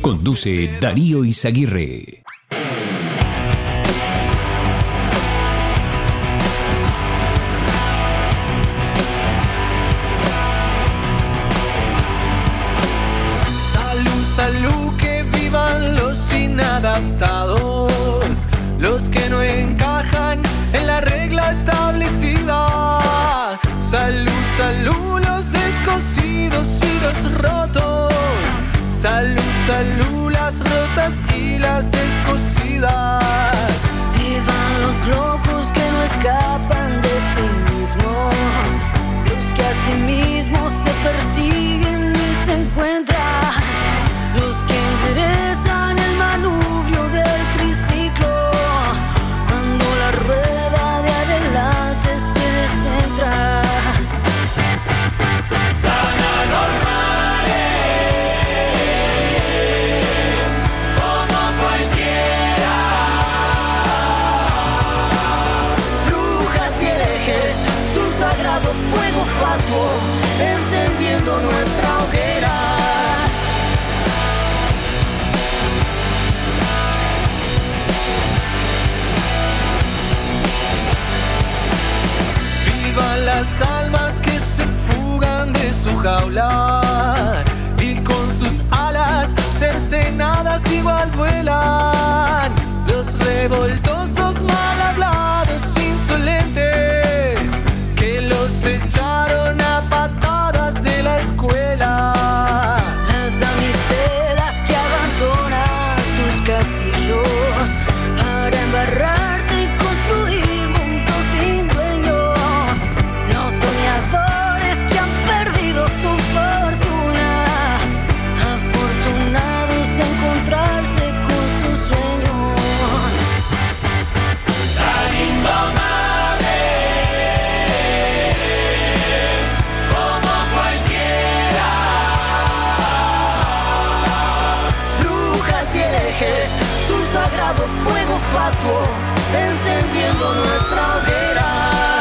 Conduce Darío Izaguirre. Salud, salud, que vivan los inadaptados, los que no encajan en la regla establecida. Salud, salud, los descosidos y los rotos. Salud, salud, las rotas y las descosidas. Vivan los locos que no escapan de sí mismos, los que a sí mismos se persiguen las almas que se fugan de su jaula y con sus alas cercenadas igual vuelan. Los revoltosos mal hablados insolentes que los echaron a patadas fatuo, encendiendo nuestra hoguera.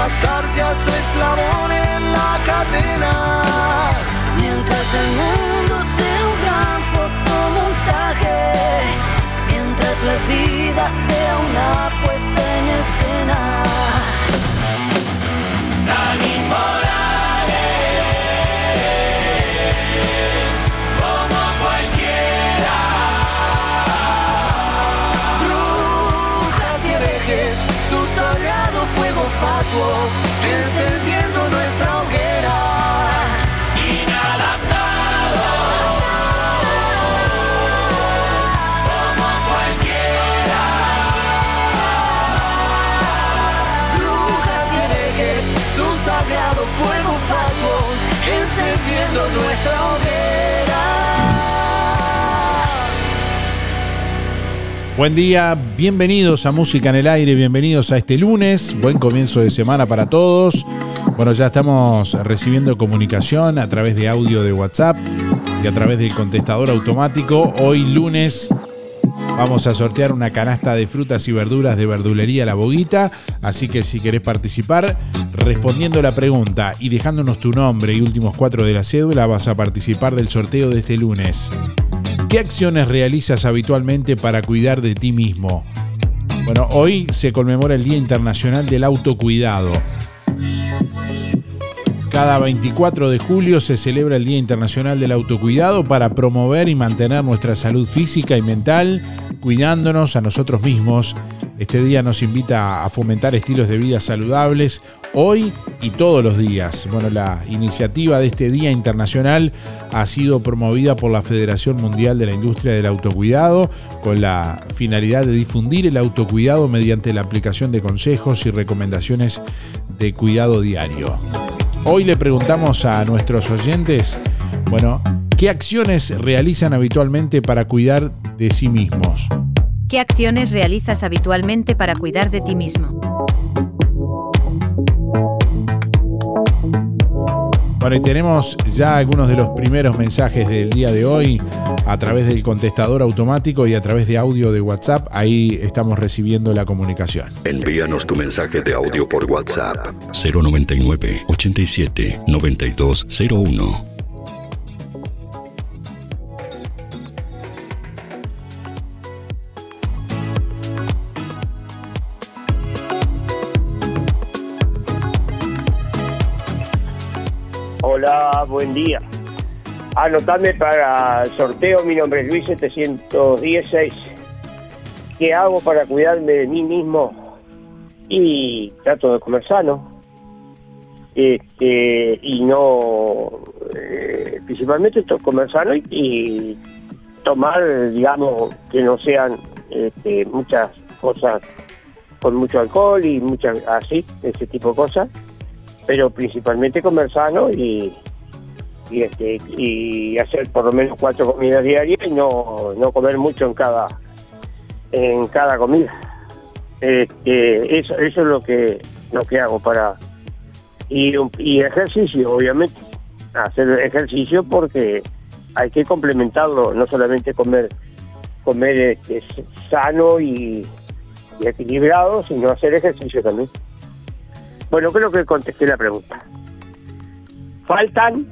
Adaptarse a su eslabón en la cadena. Mientras el mundo sea un gran fotomontaje, mientras la vida sea una puesta en escena. Fatuo, encendiendo nuestra hoguera. Buen día, bienvenidos a Música en el Aire, bienvenidos a este lunes, buen comienzo de semana para todos. Bueno, ya estamos recibiendo comunicación a través de audio de WhatsApp y a través del contestador automático. Hoy lunes vamos a sortear una canasta de frutas y verduras de verdulería La Boguita, así que si querés participar, respondiendo la pregunta y dejándonos tu nombre y últimos cuatro de la cédula, vas a participar del sorteo de este lunes. ¿Qué acciones realizas habitualmente para cuidar de ti mismo? Bueno, hoy se conmemora el Día Internacional del Autocuidado. Cada 24 de julio se celebra el Día Internacional del Autocuidado para promover y mantener nuestra salud física y mental, cuidándonos a nosotros mismos este día nos invita a fomentar estilos de vida saludables hoy y todos los días. Bueno, la iniciativa de este Día Internacional ha sido promovida por la Federación Mundial de la Industria del Autocuidado con la finalidad de difundir el autocuidado mediante la aplicación de consejos y recomendaciones de cuidado diario. Hoy le preguntamos a nuestros oyentes, bueno, ¿qué acciones realizan habitualmente para cuidar de sí mismos? ¿Qué acciones realizas habitualmente para cuidar de ti mismo? Bueno, y tenemos ya algunos de los primeros mensajes del día de hoy a través del contestador automático y a través de audio de WhatsApp. Ahí estamos recibiendo la comunicación. Envíanos tu mensaje de audio por WhatsApp 099 87 9201. Hola, buen día. Anotame para el sorteo, mi nombre es Luis 716. ¿Qué hago para cuidarme de mí mismo? Y trato de comer sano. Este, y no, eh, principalmente comer sano y, tomar, digamos, que no sean este, muchas cosas con mucho alcohol y muchas así, ese tipo de cosas pero principalmente comer sano y, y, este, y hacer por lo menos cuatro comidas diarias y no, no comer mucho en cada, en cada comida. Este, eso, eso es lo que, lo que hago para... Y, ejercicio, obviamente. Hacer ejercicio porque hay que complementarlo, no solamente comer comer este, sano y equilibrado, sino hacer ejercicio también. Bueno, creo que contesté la pregunta. Faltan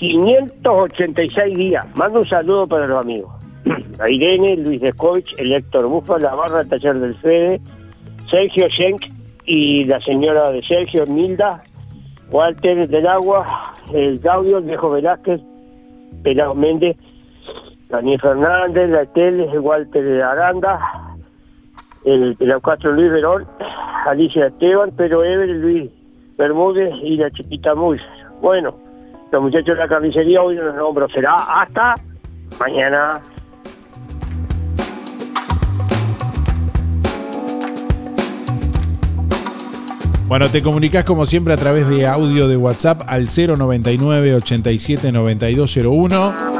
586 días. Mando un saludo para los amigos. A Irene, Luis Descovich, el Héctor Bufa, la barra taller del Fede, Sergio Schenk y la señora de Sergio, Nilda, Walter del Agua, el Gaudio, el viejo Velázquez, Pelado Méndez, Daniel Fernández, la Tele, Walter Aranda, el Castro Luis Verón, Alicia Esteban, pero Ever, Luis Bermúdez y la chiquita Muy. Bueno, los muchachos de la carnicería hoy no los nombro, será hasta mañana. Bueno, te comunicas como siempre a través de audio de WhatsApp al 099 87 9201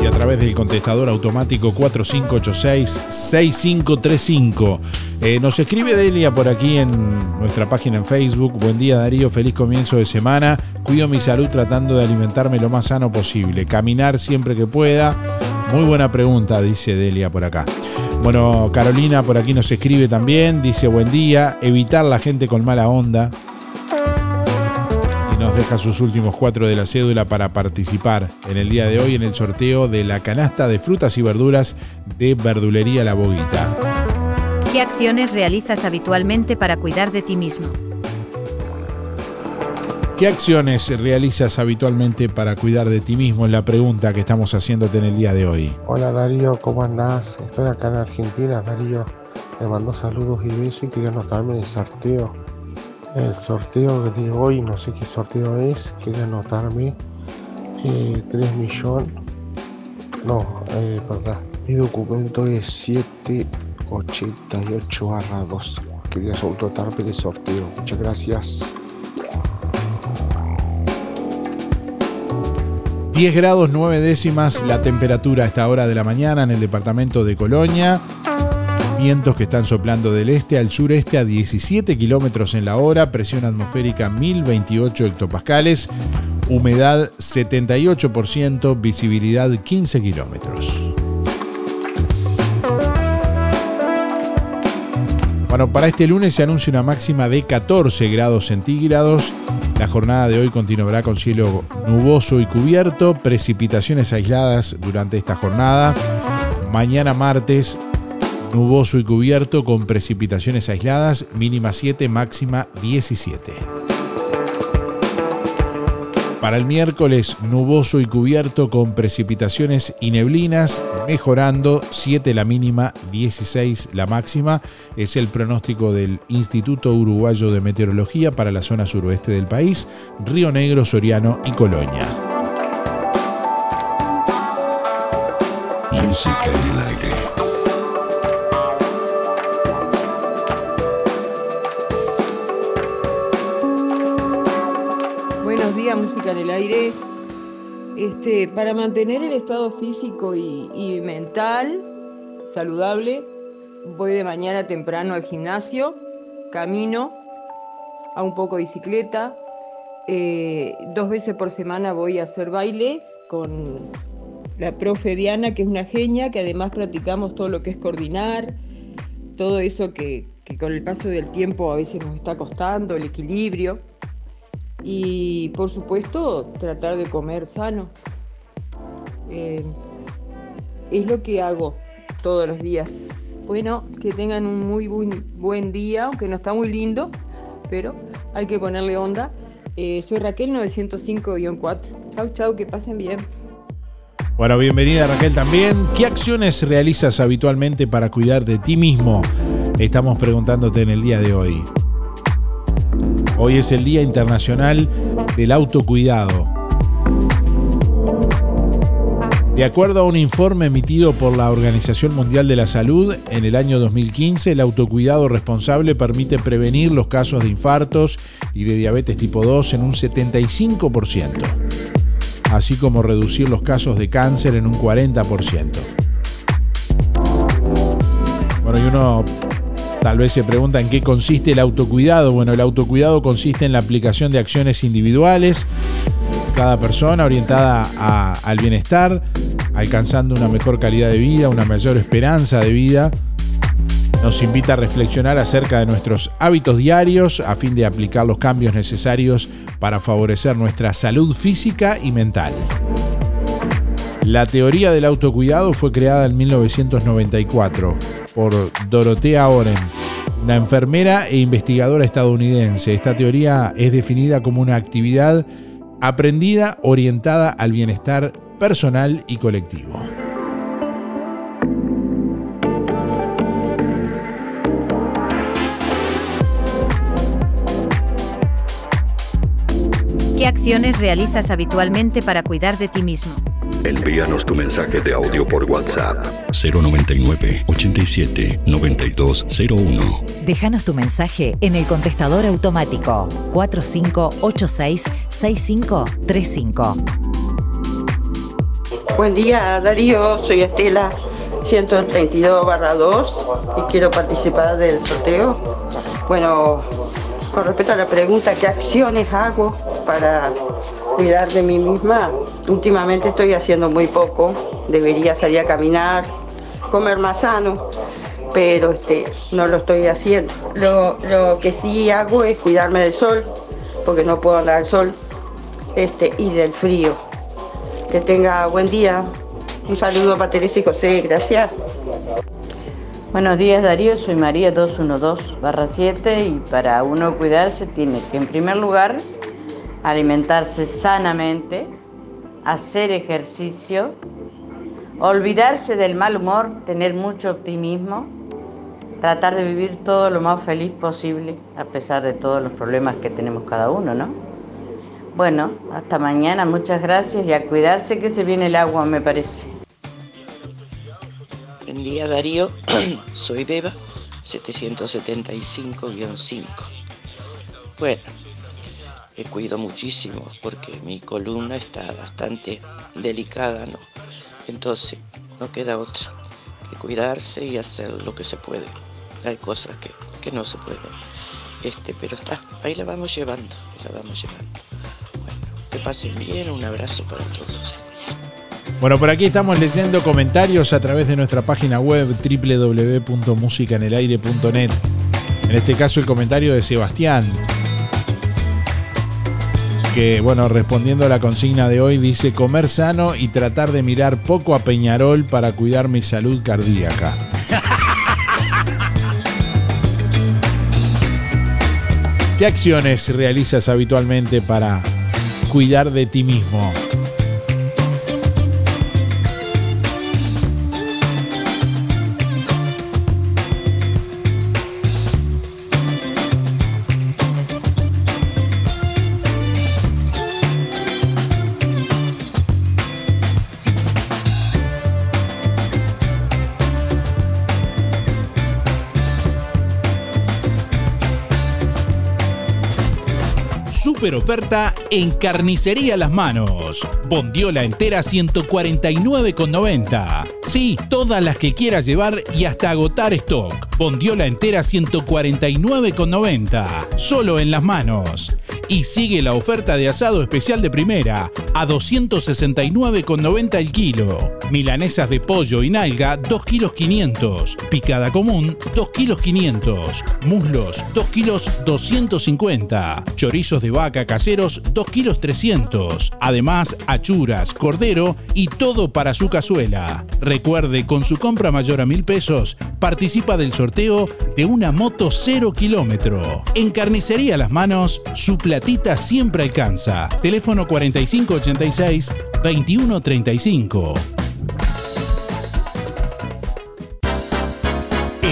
y a través del contestador automático 4586-6535. Eh, nos escribe Delia por aquí en nuestra página en Facebook. Buen día Darío, feliz comienzo de semana. Cuido mi salud tratando de alimentarme lo más sano posible. Caminar siempre que pueda. Muy buena pregunta, dice Delia por acá. Bueno, Carolina por aquí nos escribe también. Dice buen día. Evitar la gente con mala onda nos deja sus últimos cuatro de la cédula para participar en el día de hoy en el sorteo de la canasta de frutas y verduras de Verdulería La Boguita. ¿Qué acciones realizas habitualmente para cuidar de ti mismo? ¿Qué acciones realizas habitualmente para cuidar de ti mismo? Es la pregunta que estamos haciéndote en el día de hoy. Hola Darío, ¿cómo andás? Estoy acá en Argentina, Darío. Te mando saludos y besos y quería anotarme en el sorteo el sorteo de hoy, no sé qué sorteo es, quería anotarme eh, 3 millones, no, eh, verdad, mi documento es 788 barra 2, quería anotarme el sorteo, muchas gracias. 10 grados 9 décimas la temperatura a esta hora de la mañana en el departamento de Colonia. Vientos que están soplando del este al sureste a 17 kilómetros en la hora, presión atmosférica 1028 hectopascales, humedad 78%, visibilidad 15 kilómetros. Bueno, para este lunes se anuncia una máxima de 14 grados centígrados. La jornada de hoy continuará con cielo nuboso y cubierto, precipitaciones aisladas durante esta jornada. Mañana martes, nuboso y cubierto con precipitaciones aisladas, mínima 7, máxima 17. Para el miércoles, nuboso y cubierto con precipitaciones y neblinas, mejorando 7 la mínima, 16 la máxima. Es el pronóstico del Instituto Uruguayo de Meteorología para la zona suroeste del país, Río Negro, Soriano y Colonia. Música en el aire. En el aire. Este, para mantener el estado físico y, mental saludable, voy de mañana temprano al gimnasio, camino, a un poco de bicicleta. eh, dos veces por semana voy a hacer baile con la profe Diana, que es una genia, que además practicamos todo lo que es coordinar, todo eso que, que con el paso del tiempo a veces nos está costando, el equilibrio. Y por supuesto, tratar de comer sano. Eh, es lo que hago todos los días. Bueno, que tengan un muy buen, buen día, aunque no está muy lindo, pero hay que ponerle onda. Eh, soy Raquel 905-4. Chau, chau, que pasen bien. Bueno, bienvenida Raquel también. ¿Qué acciones realizas habitualmente para cuidar de ti mismo? Estamos preguntándote en el día de hoy. Hoy es el Día Internacional del Autocuidado. De acuerdo a un informe emitido por la Organización Mundial de la Salud, en el año 2015 el autocuidado responsable permite prevenir los casos de infartos y de diabetes tipo 2 en un 75%, así como reducir los casos de cáncer en un 40%. Bueno, y uno Tal vez se pregunta en qué consiste el autocuidado. Bueno, el autocuidado consiste en la aplicación de acciones individuales, cada persona orientada al bienestar, alcanzando una mejor calidad de vida, una mayor esperanza de vida. Nos invita a reflexionar acerca de nuestros hábitos diarios a fin de aplicar los cambios necesarios para favorecer nuestra salud física y mental. La teoría del autocuidado fue creada en 1994 por Dorothea Oren, una enfermera e investigadora estadounidense. Esta teoría es definida como una actividad aprendida orientada al bienestar personal y colectivo. ¿Qué acciones realizas habitualmente para cuidar de ti mismo? Envíanos tu mensaje de audio por WhatsApp 099 87 9201. Déjanos tu mensaje en el contestador automático 4586-6535. Buen día, Darío. Soy Estela, 132 barra 2 y quiero participar del sorteo. Bueno, con respecto a la pregunta, ¿qué acciones hago para cuidar de mí misma? Últimamente estoy haciendo muy poco. Debería salir a caminar, comer más sano, pero este, no lo estoy haciendo. Lo, lo que sí hago es cuidarme del sol, porque no puedo andar al sol, este, y del frío. Que tenga buen día. Un saludo para Teresa y José, gracias. Buenos días Darío, soy María 212-7 y para uno cuidarse tiene que en primer lugar alimentarse sanamente, hacer ejercicio, olvidarse del mal humor, tener mucho optimismo, tratar de vivir todo lo más feliz posible a pesar de todos los problemas que tenemos cada uno, ¿no? Bueno, hasta mañana, muchas gracias y a cuidarse que se viene el agua, me parece. Buen día Darío, soy Beba, 775-5. Bueno, me cuido muchísimo porque mi columna está bastante delicada, ¿no? Entonces, no queda otra. cuidarse y hacer lo que se puede. Hay cosas que, que no se pueden. Este, pero está, ahí la vamos llevando, la vamos llevando. Bueno, que pasen bien, un abrazo para todos. Bueno, por aquí estamos leyendo comentarios a través de nuestra página web www.musicanelaire.net. En este caso el comentario de Sebastián, que bueno, respondiendo a la consigna de hoy dice comer sano y tratar de mirar poco a Peñarol para cuidar mi salud cardíaca. ¿Qué acciones realizas habitualmente para cuidar de ti mismo? Oferta en Carnicería Las Manos. Bondiola entera 149,90. Sí, todas las que quieras llevar y hasta agotar stock. Bondiola entera 149,90. Solo en Las Manos. Y sigue la oferta de asado especial de primera a 269,90 el kilo. Milanesas de pollo y nalga 2 kilos 500. Picada común 2 kilos 500. Muslos 2 kilos 250. Chorizos de vaca caseros 2 kilos 300. Además, achuras, cordero y todo para su cazuela. Recuerde, con su compra mayor a mil pesos, participa del sorteo de una moto 0 kilómetro. En Carnicería Las Manos, su platita siempre alcanza. Teléfono 4586 2135.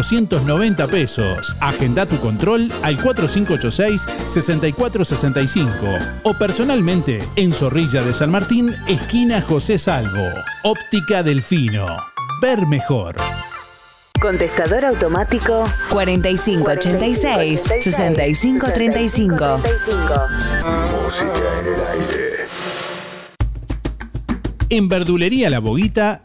490 pesos. Agenda tu control al 4586-6465 o personalmente en Zorrilla de San Martín, esquina José Salvo. Óptica Delfino. Ver mejor. Contestador automático 4586 6535. Música en el aire. En Verdulería La Boguita,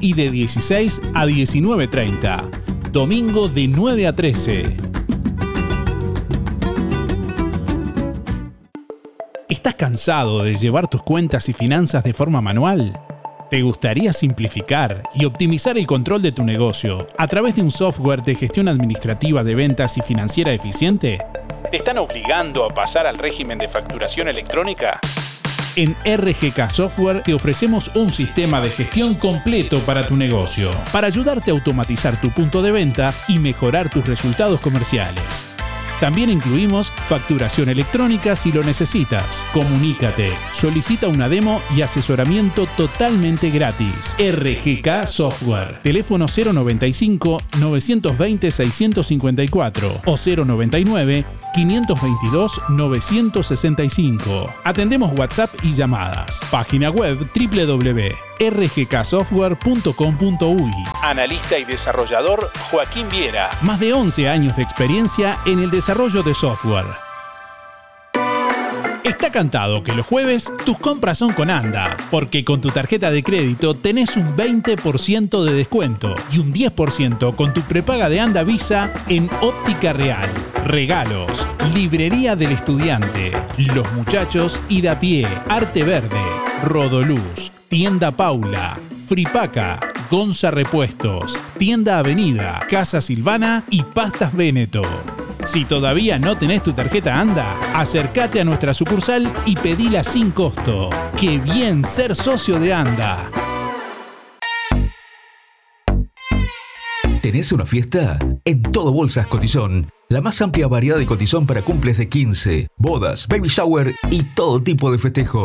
y de 16 a 19.30. Domingo de 9 a 13. ¿Estás cansado de llevar tus cuentas y finanzas de forma manual? ¿Te gustaría simplificar y optimizar el control de tu negocio a través de un software de gestión administrativa de ventas y financiera eficiente? ¿Te están obligando a pasar al régimen de facturación electrónica? En RGK Software te ofrecemos un sistema de gestión completo para tu negocio, para ayudarte a automatizar tu punto de venta y mejorar tus resultados comerciales. También incluimos facturación electrónica si lo necesitas. Comunícate, solicita una demo y asesoramiento totalmente gratis. RGK Software. Teléfono 095 920 654 o 099 522 965. Atendemos WhatsApp y llamadas. Página web www.rgksoftware.com.uy. Analista y desarrollador Joaquín Viera. Más de 11 años de experiencia en el desarrollo de software. Está cantado que los jueves tus compras son con ANDA, porque con tu tarjeta de crédito tenés un 20% de descuento y un 10% con tu prepaga de ANDA Visa en Óptica Real. Regalos, Librería del Estudiante, Los Muchachos y da pie, Arte Verde, Rodoluz, Tienda Paula, Fripaca, Gonza Repuestos, Tienda Avenida, Casa Silvana y Pastas Veneto. Si todavía no tenés tu tarjeta ANDA, acércate a nuestra sucursal y pedila sin costo. ¡Qué bien ser socio de ANDA! ¿Tenés una fiesta? En todo Bolsas Cotizón. La más amplia variedad de cotizón para cumples de 15, bodas, baby shower y todo tipo de festejo.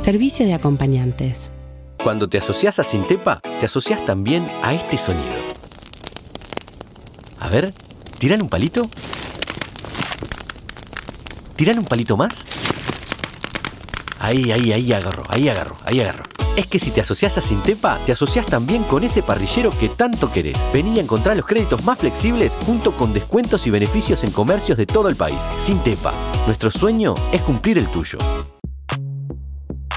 servicio de acompañantes. Cuando te asocias a Sintepa, te asocias también a este sonido. A ver, ¿tiran un palito? ¿Tiran un palito más? Ahí, ahí, ahí agarro, ahí agarro, ahí agarro. Es que si te asocias a Sintepa, te asocias también con ese parrillero que tanto querés. Vení a encontrar los créditos más flexibles junto con descuentos y beneficios en comercios de todo el país. Sintepa, nuestro sueño es cumplir el tuyo.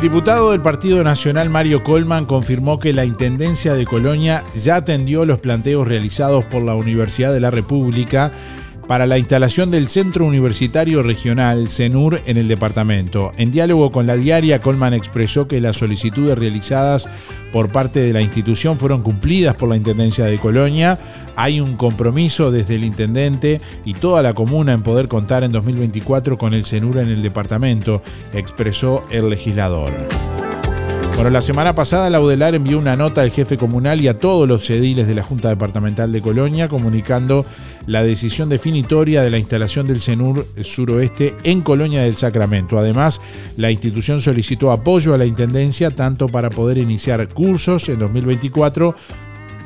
El diputado del Partido Nacional Mario Colman confirmó que la Intendencia de Colonia ya atendió los planteos realizados por la Universidad de la República para la instalación del Centro Universitario Regional CENUR en el departamento. En diálogo con la diaria, Colman expresó que las solicitudes realizadas por parte de la institución fueron cumplidas por la Intendencia de Colonia. Hay un compromiso desde el intendente y toda la comuna en poder contar en 2024 con el CENUR en el departamento, expresó el legislador. Bueno, la semana pasada la UDELAR envió una nota al jefe comunal y a todos los ediles de la Junta Departamental de Colonia comunicando la decisión definitoria de la instalación del CENUR suroeste en Colonia del Sacramento. Además, la institución solicitó apoyo a la Intendencia tanto para poder iniciar cursos en 2024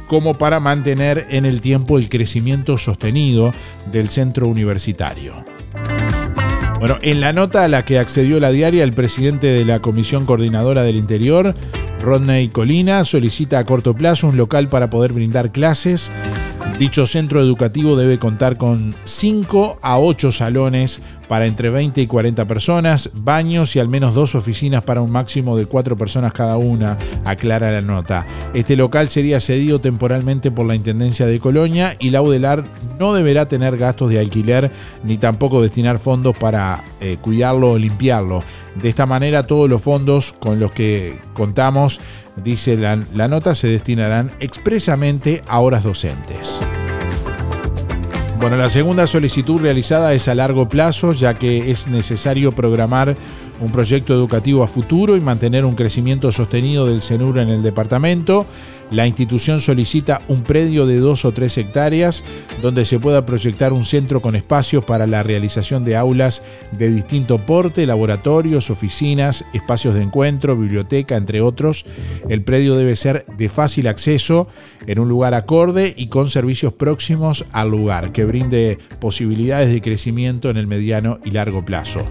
como para mantener en el tiempo el crecimiento sostenido del centro universitario. Bueno, en la nota a la que accedió la diaria, el presidente de la Comisión Coordinadora del Interior, Rodney Colina, solicita a corto plazo un local para poder brindar clases. Dicho centro educativo debe contar con 5 a 8 salones para entre 20 y 40 personas, baños y al menos dos oficinas para un máximo de 4 personas cada una, aclara la nota. Este local sería cedido temporalmente por la Intendencia de Colonia y la UDELAR no deberá tener gastos de alquiler ni tampoco destinar fondos para eh, cuidarlo o limpiarlo. De esta manera todos los fondos con los que contamos dice la, nota, se destinarán expresamente a horas docentes. Bueno, la segunda solicitud realizada es a largo plazo, ya que es necesario programar un proyecto educativo a futuro y mantener un crecimiento sostenido del CENUR en el departamento. La institución solicita un predio de dos o tres hectáreas donde se pueda proyectar un centro con espacios para la realización de aulas de distinto porte, laboratorios, oficinas, espacios de encuentro, biblioteca, entre otros. El predio debe ser de fácil acceso, en un lugar acorde y con servicios próximos al lugar, que brinde posibilidades de crecimiento en el mediano y largo plazo.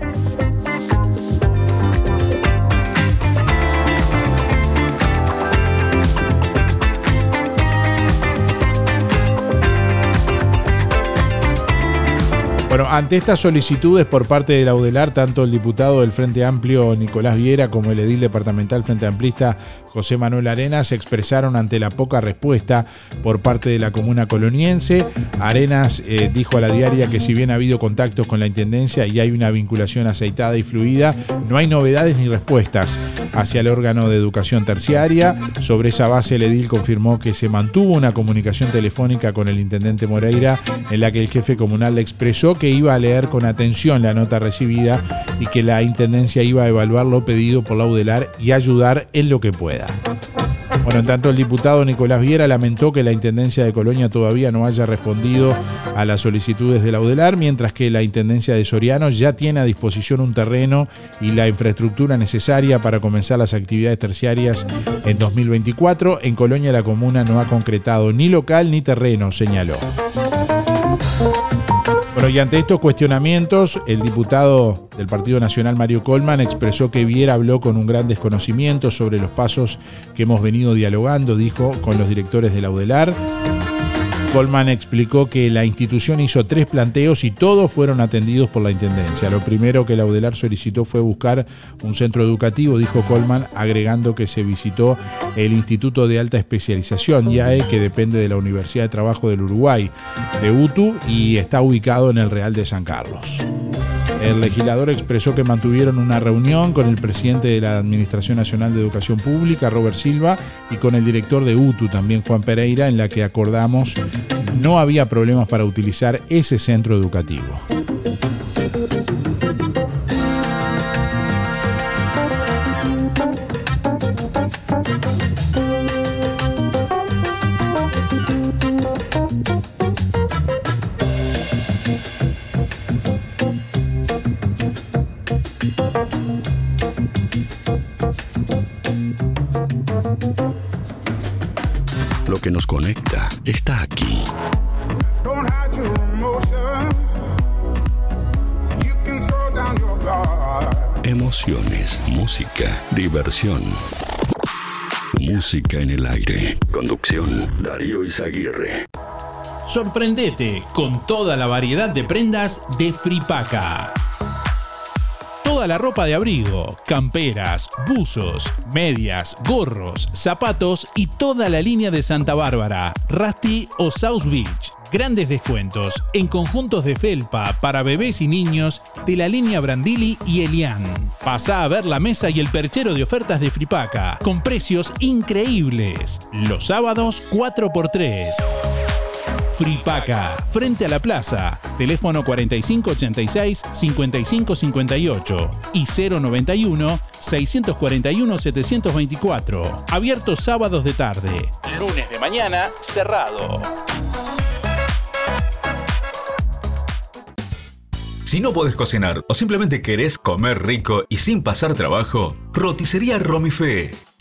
Bueno, ante estas solicitudes por parte de la UDELAR, tanto el diputado del Frente Amplio Nicolás Viera como el edil departamental Frente Amplista José Manuel Arenas se expresaron ante la poca respuesta por parte de la comuna coloniense. Arenas eh, dijo a la diaria que si bien ha habido contactos con la Intendencia y hay una vinculación aceitada y fluida, no hay novedades ni respuestas hacia el órgano de educación terciaria. Sobre esa base el edil confirmó que se mantuvo una comunicación telefónica con el intendente Moreira en la que el jefe comunal le expresó que iba a leer con atención la nota recibida y que la Intendencia iba a evaluar lo pedido por la UDELAR y ayudar en lo que pueda. Bueno, en tanto el diputado Nicolás Viera lamentó que la Intendencia de Colonia todavía no haya respondido a las solicitudes de la UDELAR, mientras que la Intendencia de Soriano ya tiene a disposición un terreno y la infraestructura necesaria para comenzar las actividades terciarias en 2024. En Colonia la comuna no ha concretado ni local ni terreno, señaló. Bueno, y ante estos cuestionamientos, el diputado del Partido Nacional, Mario Colman, expresó que Viera habló con un gran desconocimiento sobre los pasos que hemos venido dialogando, dijo, con los directores de la UDELAR. Colman explicó que la institución hizo tres planteos y todos fueron atendidos por la Intendencia. Lo primero que la UDELAR solicitó fue buscar un centro educativo, dijo Colman, agregando que se visitó el Instituto de Alta Especialización, IAE, que depende de la Universidad de Trabajo del Uruguay, de UTU, y está ubicado en el Real de San Carlos. El legislador expresó que mantuvieron una reunión con el presidente de la Administración Nacional de Educación Pública, Robert Silva, y con el director de UTU, también Juan Pereira, en la que acordamos no había problemas para utilizar ese centro educativo. Que nos conecta está aquí. Emociones, música, diversión. Música en el aire. Conducción, Darío Izaguirre. Sorprendete con toda la variedad de prendas de Fripaca. La ropa de abrigo, camperas, buzos, medias, gorros, zapatos y toda la línea de Santa Bárbara, Rusty o South Beach Grandes descuentos en conjuntos de felpa para bebés y niños de la línea Brandili y Elian. Pasa a ver la mesa y el perchero de ofertas de Fripaca con precios increíbles. Los sábados 4x3. Fripaca, frente a la plaza. Teléfono 4586-5558 y 091-641-724. Abierto sábados de tarde. Lunes de mañana, cerrado. Si no podés cocinar o simplemente querés comer rico y sin pasar trabajo, roticería Romifé.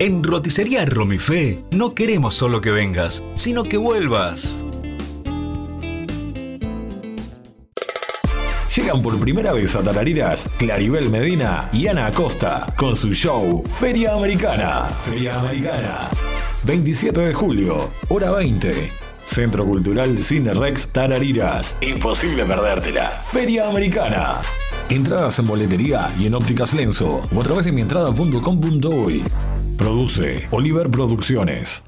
En Roticería Romifé no queremos solo que vengas, sino que vuelvas. Llegan por primera vez a Tarariras Claribel Medina y Ana Acosta con su show Feria Americana. Feria Americana. 27 de julio, hora 20. Centro Cultural Cine Rex Tarariras. Imposible perdértela. Feria Americana. Entradas en boletería y en ópticas Lenzo o a través de mientrada.com.uy. Produce Oliver Producciones.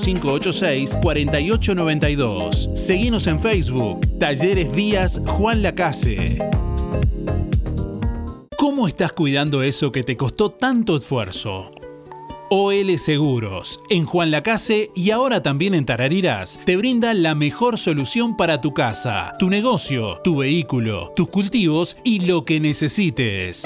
4586-4892. Seguimos en Facebook, Talleres Díaz Juan Lacase. ¿Cómo estás cuidando eso que te costó tanto esfuerzo? OL Seguros, en Juan Lacase y ahora también en Tarariras, te brinda la mejor solución para tu casa, tu negocio, tu vehículo, tus cultivos y lo que necesites.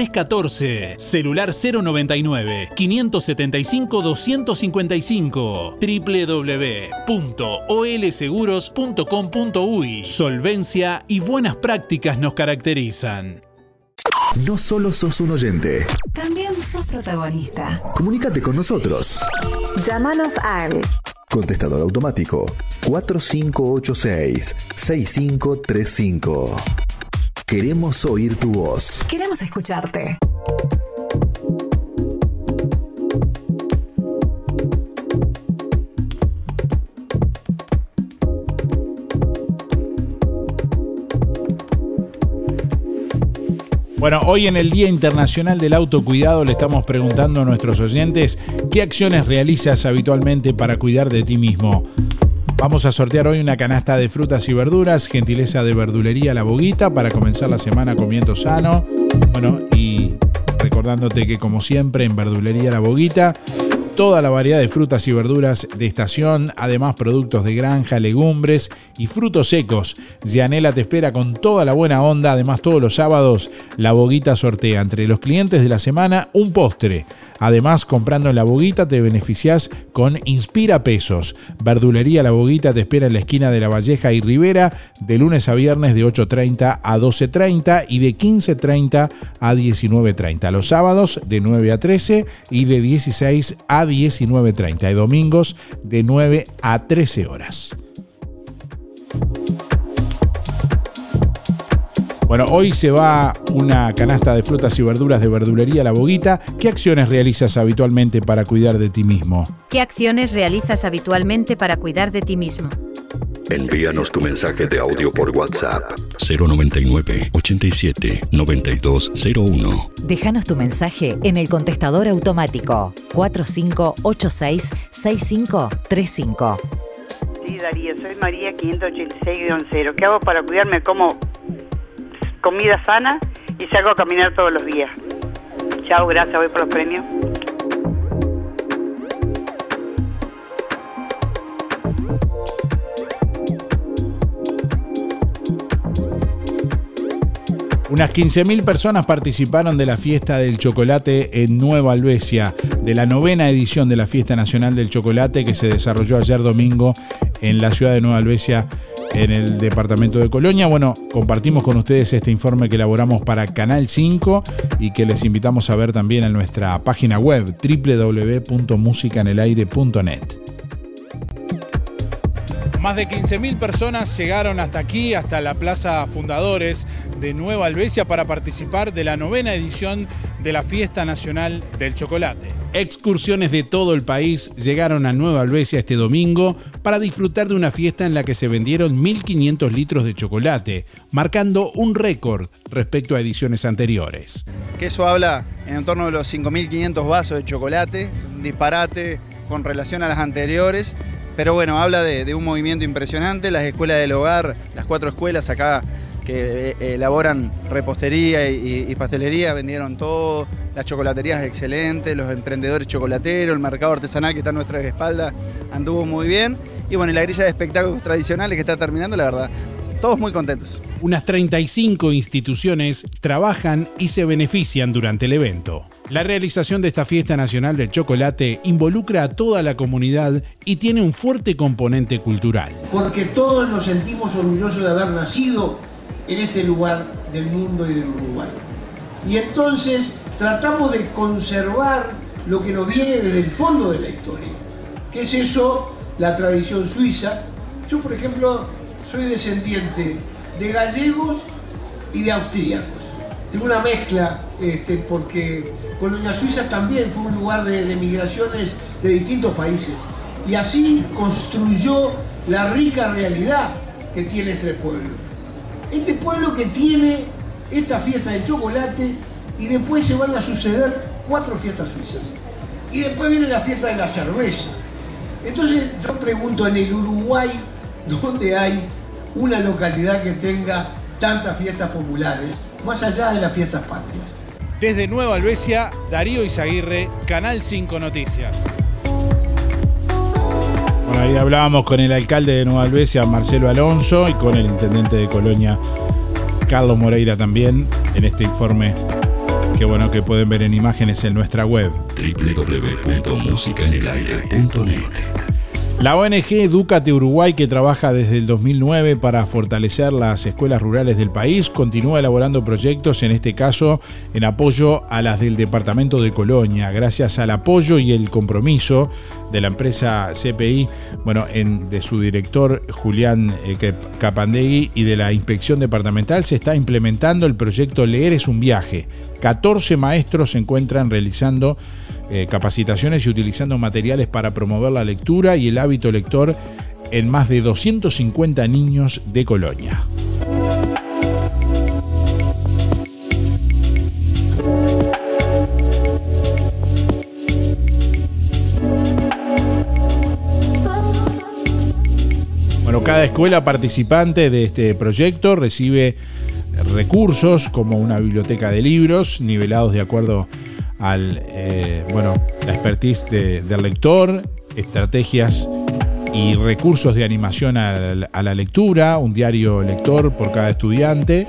14 celular 099 575 255 www.olseguros.com.uy Solvencia y buenas prácticas nos caracterizan. No solo sos un oyente. También sos protagonista. Comunícate con nosotros. Llámanos al Contestador automático 4586 6535. Queremos oír tu voz. Queremos escucharte. Bueno, hoy en el Día Internacional del Autocuidado le estamos preguntando a nuestros oyentes qué acciones realizas habitualmente para cuidar de ti mismo. Vamos a sortear hoy una canasta de frutas y verduras, gentileza de verdulería La Boguita, para comenzar la semana comiendo sano. Bueno, y recordándote que como siempre en Verdulería La Boguita toda la variedad de frutas y verduras de estación, además productos de granja, legumbres y frutos secos. Gianela te espera con toda la buena onda, además todos los sábados la Boguita sortea entre los clientes de la semana un postre. Además, comprando en la Boguita te beneficias con Inspira Pesos. Verdulería La Boguita te espera en la esquina de La Valleja y Rivera de lunes a viernes de 8.30 a 12.30 y de 15.30 a 19.30. Los sábados de 9 a 13 y de 16 a 19.30 y domingos de 9 a 13 horas. Bueno, hoy se va una canasta de frutas y verduras de verdulería La Boguita. ¿Qué acciones realizas habitualmente para cuidar de ti mismo? ¿Qué acciones realizas habitualmente para cuidar de ti mismo? Envíanos tu mensaje de audio por WhatsApp 099 87 9201. Déjanos tu mensaje en el contestador automático 4586 6535. Sí, Darío, soy María 586-0. ¿Qué hago para cuidarme? Como comida sana y salgo a caminar todos los días. Chao, gracias, voy por los premios. Unas 15.000 personas participaron de la fiesta del chocolate en Nueva Albesia, de la novena edición de la Fiesta Nacional del Chocolate que se desarrolló ayer domingo en la ciudad de Nueva Albesia, en el departamento de Colonia. Bueno, compartimos con ustedes este informe que elaboramos para Canal 5 y que les invitamos a ver también en nuestra página web www.musicanelaire.net. Más de 15.000 personas llegaron hasta aquí, hasta la Plaza Fundadores de Nueva Albesia para participar de la novena edición de la Fiesta Nacional del Chocolate. Excursiones de todo el país llegaron a Nueva Albesia este domingo para disfrutar de una fiesta en la que se vendieron 1.500 litros de chocolate, marcando un récord respecto a ediciones anteriores. Que eso habla en torno de los 5.500 vasos de chocolate, un disparate con relación a las anteriores. Pero bueno, habla de, un movimiento impresionante. Las escuelas del hogar, las cuatro escuelas acá que eh, elaboran repostería y, pastelería, vendieron todo, las chocolaterías excelentes, los emprendedores chocolateros, el mercado artesanal que está a nuestra espalda anduvo muy bien. Y bueno, y la grilla de espectáculos tradicionales que está terminando, la verdad, todos muy contentos. Unas 35 instituciones trabajan y se benefician durante el evento. La realización de esta fiesta nacional del chocolate involucra a toda la comunidad y tiene un fuerte componente cultural. Porque todos nos sentimos orgullosos de haber nacido en este lugar del mundo y del Uruguay. Y entonces tratamos de conservar lo que nos viene desde el fondo de la historia. ¿Qué es eso? La tradición suiza. Yo, por ejemplo, soy descendiente de gallegos y de austríacos. Tengo una mezcla este, porque Colonia Suiza también fue un lugar de, de migraciones de distintos países. Y así construyó la rica realidad que tiene este pueblo. Este pueblo que tiene esta fiesta de chocolate y después se van a suceder cuatro fiestas suizas. Y después viene la fiesta de la cerveza. Entonces yo pregunto, en el Uruguay, ¿dónde hay una localidad que tenga tantas fiestas populares, más allá de las fiestas patrias? Desde Nueva Albesia, Darío Izaguirre, Canal 5 Noticias. Bueno, ahí hablábamos con el alcalde de Nueva Albesia, Marcelo Alonso, y con el intendente de Colonia, Carlos Moreira también, en este informe que bueno que pueden ver en imágenes en nuestra web www.musicaenelaire.net la ONG Educate Uruguay, que trabaja desde el 2009 para fortalecer las escuelas rurales del país, continúa elaborando proyectos, en este caso en apoyo a las del departamento de Colonia, gracias al apoyo y el compromiso de la empresa CPI, bueno, de su director Julián eh, Capandegui y de la inspección departamental, se está implementando el proyecto Leer es un viaje. 14 maestros se encuentran realizando eh, capacitaciones y utilizando materiales para promover la lectura y el hábito lector en más de 250 niños de Colonia. Bueno, cada escuela participante de este proyecto recibe recursos como una biblioteca de libros nivelados de acuerdo al, eh, bueno, la expertise del lector, estrategias y recursos de animación a la lectura, un diario lector por cada estudiante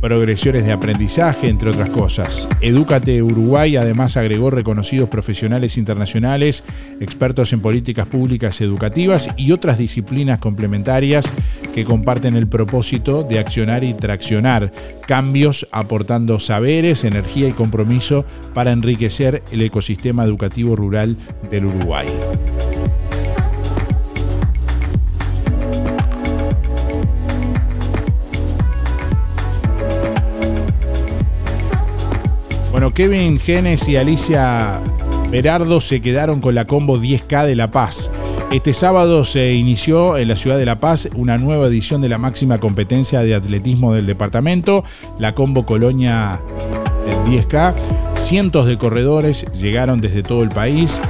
progresiones de aprendizaje, entre otras cosas. Edúcate Uruguay además agregó reconocidos profesionales internacionales, expertos en políticas públicas educativas y otras disciplinas complementarias que comparten el propósito de accionar y traccionar cambios aportando saberes, energía y compromiso para enriquecer el ecosistema educativo rural del Uruguay. Bueno, Kevin Genes y Alicia Berardo se quedaron con la combo 10K de La Paz. Este sábado se inició en la ciudad de La Paz una nueva edición de la máxima competencia de atletismo del departamento, la Combo Colonia 10K. Cientos de corredores llegaron desde todo el país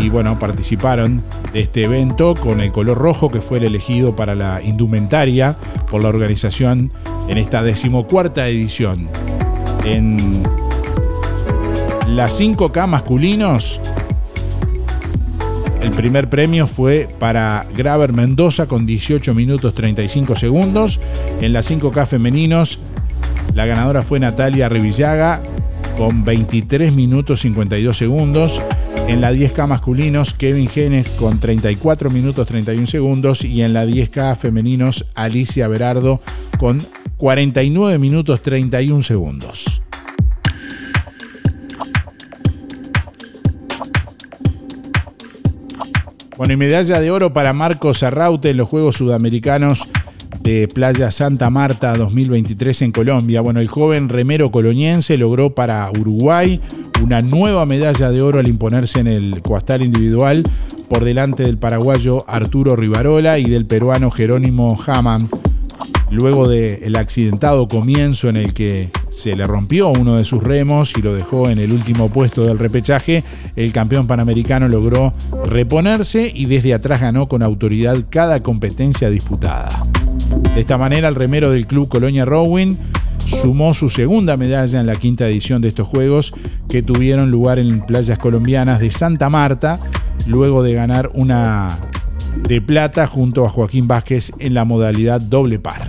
y bueno, participaron de este evento con el color rojo que fue el elegido para la indumentaria por la organización en esta decimocuarta edición. En las 5K masculinos el primer premio fue para Graver Mendoza con 18 minutos 35 segundos. En las 5K femeninos, la ganadora fue Natalia Revillaga con 23 minutos 52 segundos. En la 10K masculinos, Kevin Genes con 34 minutos 31 segundos. Y en la 10K femeninos, Alicia Berardo con 49 minutos 31 segundos. Bueno, y medalla de oro para Marcos Arraute en los Juegos Sudamericanos de Playa Santa Marta 2023 en Colombia. Bueno, el joven remero coloniense logró para Uruguay una nueva medalla de oro al imponerse en el coastal individual por delante del paraguayo Arturo Rivarola y del peruano Jerónimo Haman luego del accidentado comienzo en el que se le rompió uno de sus remos y lo dejó en el último puesto del repechaje, el campeón panamericano logró reponerse y desde atrás ganó con autoridad cada competencia disputada. De esta manera, el remero del club Colonia Rowing sumó su segunda medalla en la quinta edición de estos Juegos que tuvieron lugar en playas colombianas de Santa Marta, luego de ganar una de plata junto a Joaquín Vázquez en la modalidad doble par.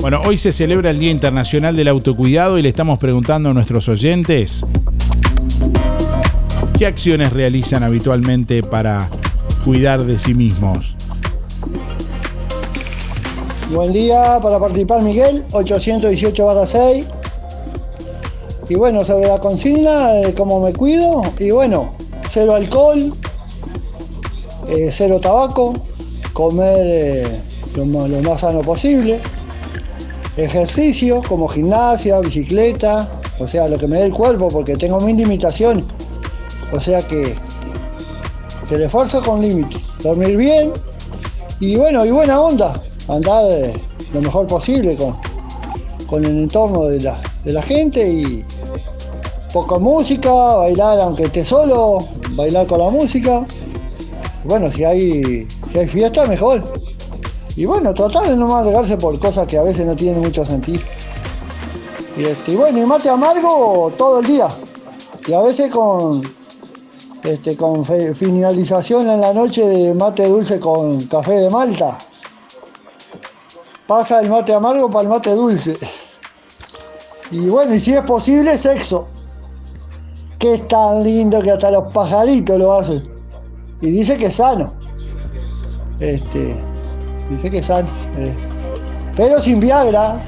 Bueno, hoy se celebra el Día Internacional del Autocuidado y le estamos preguntando a nuestros oyentes qué acciones realizan habitualmente para cuidar de sí mismos. Buen día para participar Miguel, 818 6. Y bueno, sobre la consigna, de cómo me cuido, y bueno, cero alcohol, eh, cero tabaco, comer eh, lo, lo más sano posible, ejercicio como gimnasia, bicicleta, o sea, lo que me dé el cuerpo, porque tengo mil limitaciones. O sea que, que el esfuerzo con límites, dormir bien y bueno, y buena onda andar eh, lo mejor posible con, con el entorno de la, de la gente y poca música, bailar aunque esté solo, bailar con la música. Bueno, si hay, si hay fiesta, mejor. Y bueno, tratar de no alegarse por cosas que a veces no tienen mucho sentido. Y, este, bueno, y mate amargo todo el día. Y a veces con, este, con finalización en la noche de mate dulce con café de malta pasa el mate amargo para el mate dulce. Y bueno, y si es posible, sexo. Que es tan lindo que hasta los pajaritos lo hacen. Y dice que es sano. Este, dice que es sano. Eh. Pero sin Viagra.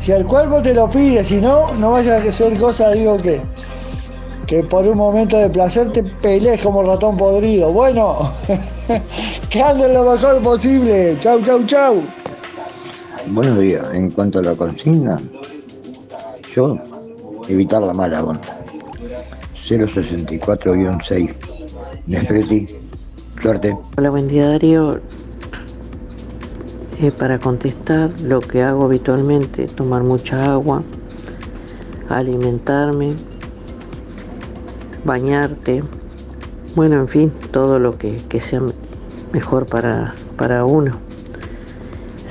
Si el cuerpo te lo pide, si no, no vaya a ser cosa, digo que, que por un momento de placer te pelees como ratón podrido. Bueno, que anden lo mejor posible. Chau, chau, chau. Buenos días. En cuanto a la consigna, yo evitar la mala onda. 064-6. Nefreti, suerte. Hola, buen día Darío. Eh, para contestar, lo que hago habitualmente, tomar mucha agua, alimentarme, bañarte, bueno, en fin, todo lo que, que sea mejor para, para uno.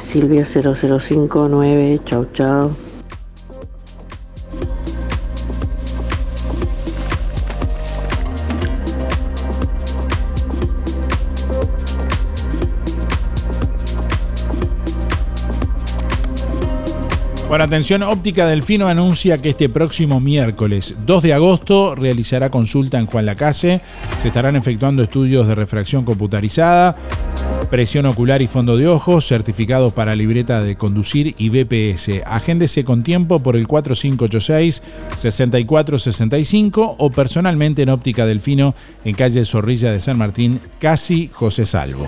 Silvia 0059, chao chao. Bueno, atención, Óptica Delfino anuncia que este próximo miércoles 2 de agosto realizará consulta en Juan Lacase. Se estarán efectuando estudios de refracción computarizada, presión ocular y fondo de ojos, certificados para libreta de conducir y BPS. Agéndese con tiempo por el 4586-6465 o personalmente en Óptica Delfino en calle Zorrilla de San Martín, casi José Salvo.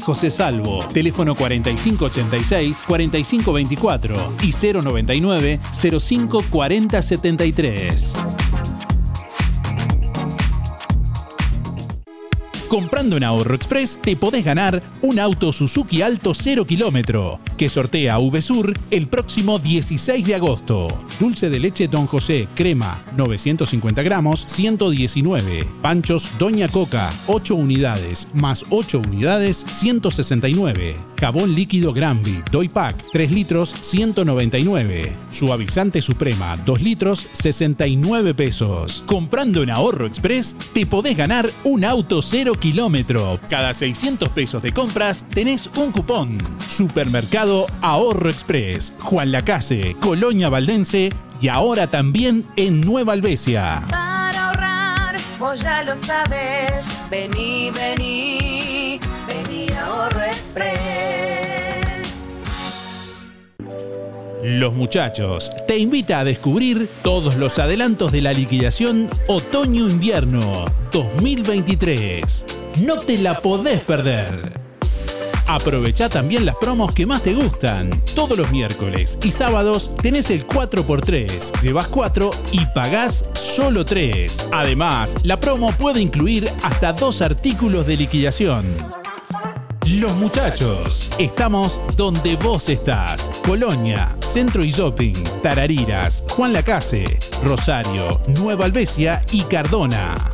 José Salvo. Teléfono 4586-4524 y 099 054073. Comprando en Ahorro Express te podés ganar un auto Suzuki Alto 0 kilómetro que sortea VSUR el próximo 16 de agosto. Dulce de leche Don José, crema, 950 gramos, 119. Panchos Doña Coca, 8 unidades, más 8 unidades, 169. Jabón líquido Granby, Doy Pack, 3 litros, 199. Suavizante Suprema, 2 litros, 69 pesos. Comprando en Ahorro Express te podés ganar un auto 0 kilómetro. Cada 600 pesos de compras tenés un cupón. Supermercado Ahorro Express, Juan Lacase, Colonia Valdense y ahora también en Nueva Albesia. Para ahorrar, vos ya lo sabes. Vení, vení, vení a Ahorro Express. Los muchachos te invita a descubrir todos los adelantos de la liquidación Otoño-Invierno 2023. No te la podés perder. Aprovecha también las promos que más te gustan. Todos los miércoles y sábados tenés el 4x3. Llevas 4 y pagás solo 3. Además, la promo puede incluir hasta dos artículos de liquidación. Los muchachos, estamos donde vos estás. Colonia, Centro y Shopping, Tarariras, Juan Lacase, Rosario, Nueva Albesia y Cardona.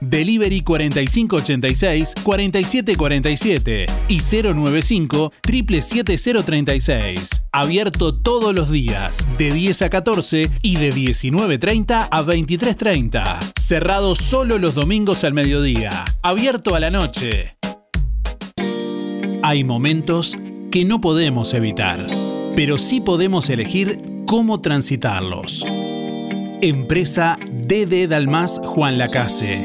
Delivery 4586-4747 y 095 77036. Abierto todos los días, de 10 a 14 y de 19.30 a 23.30. Cerrado solo los domingos al mediodía. Abierto a la noche. Hay momentos que no podemos evitar, pero sí podemos elegir cómo transitarlos. Empresa DD Dalmas Juan Lacase,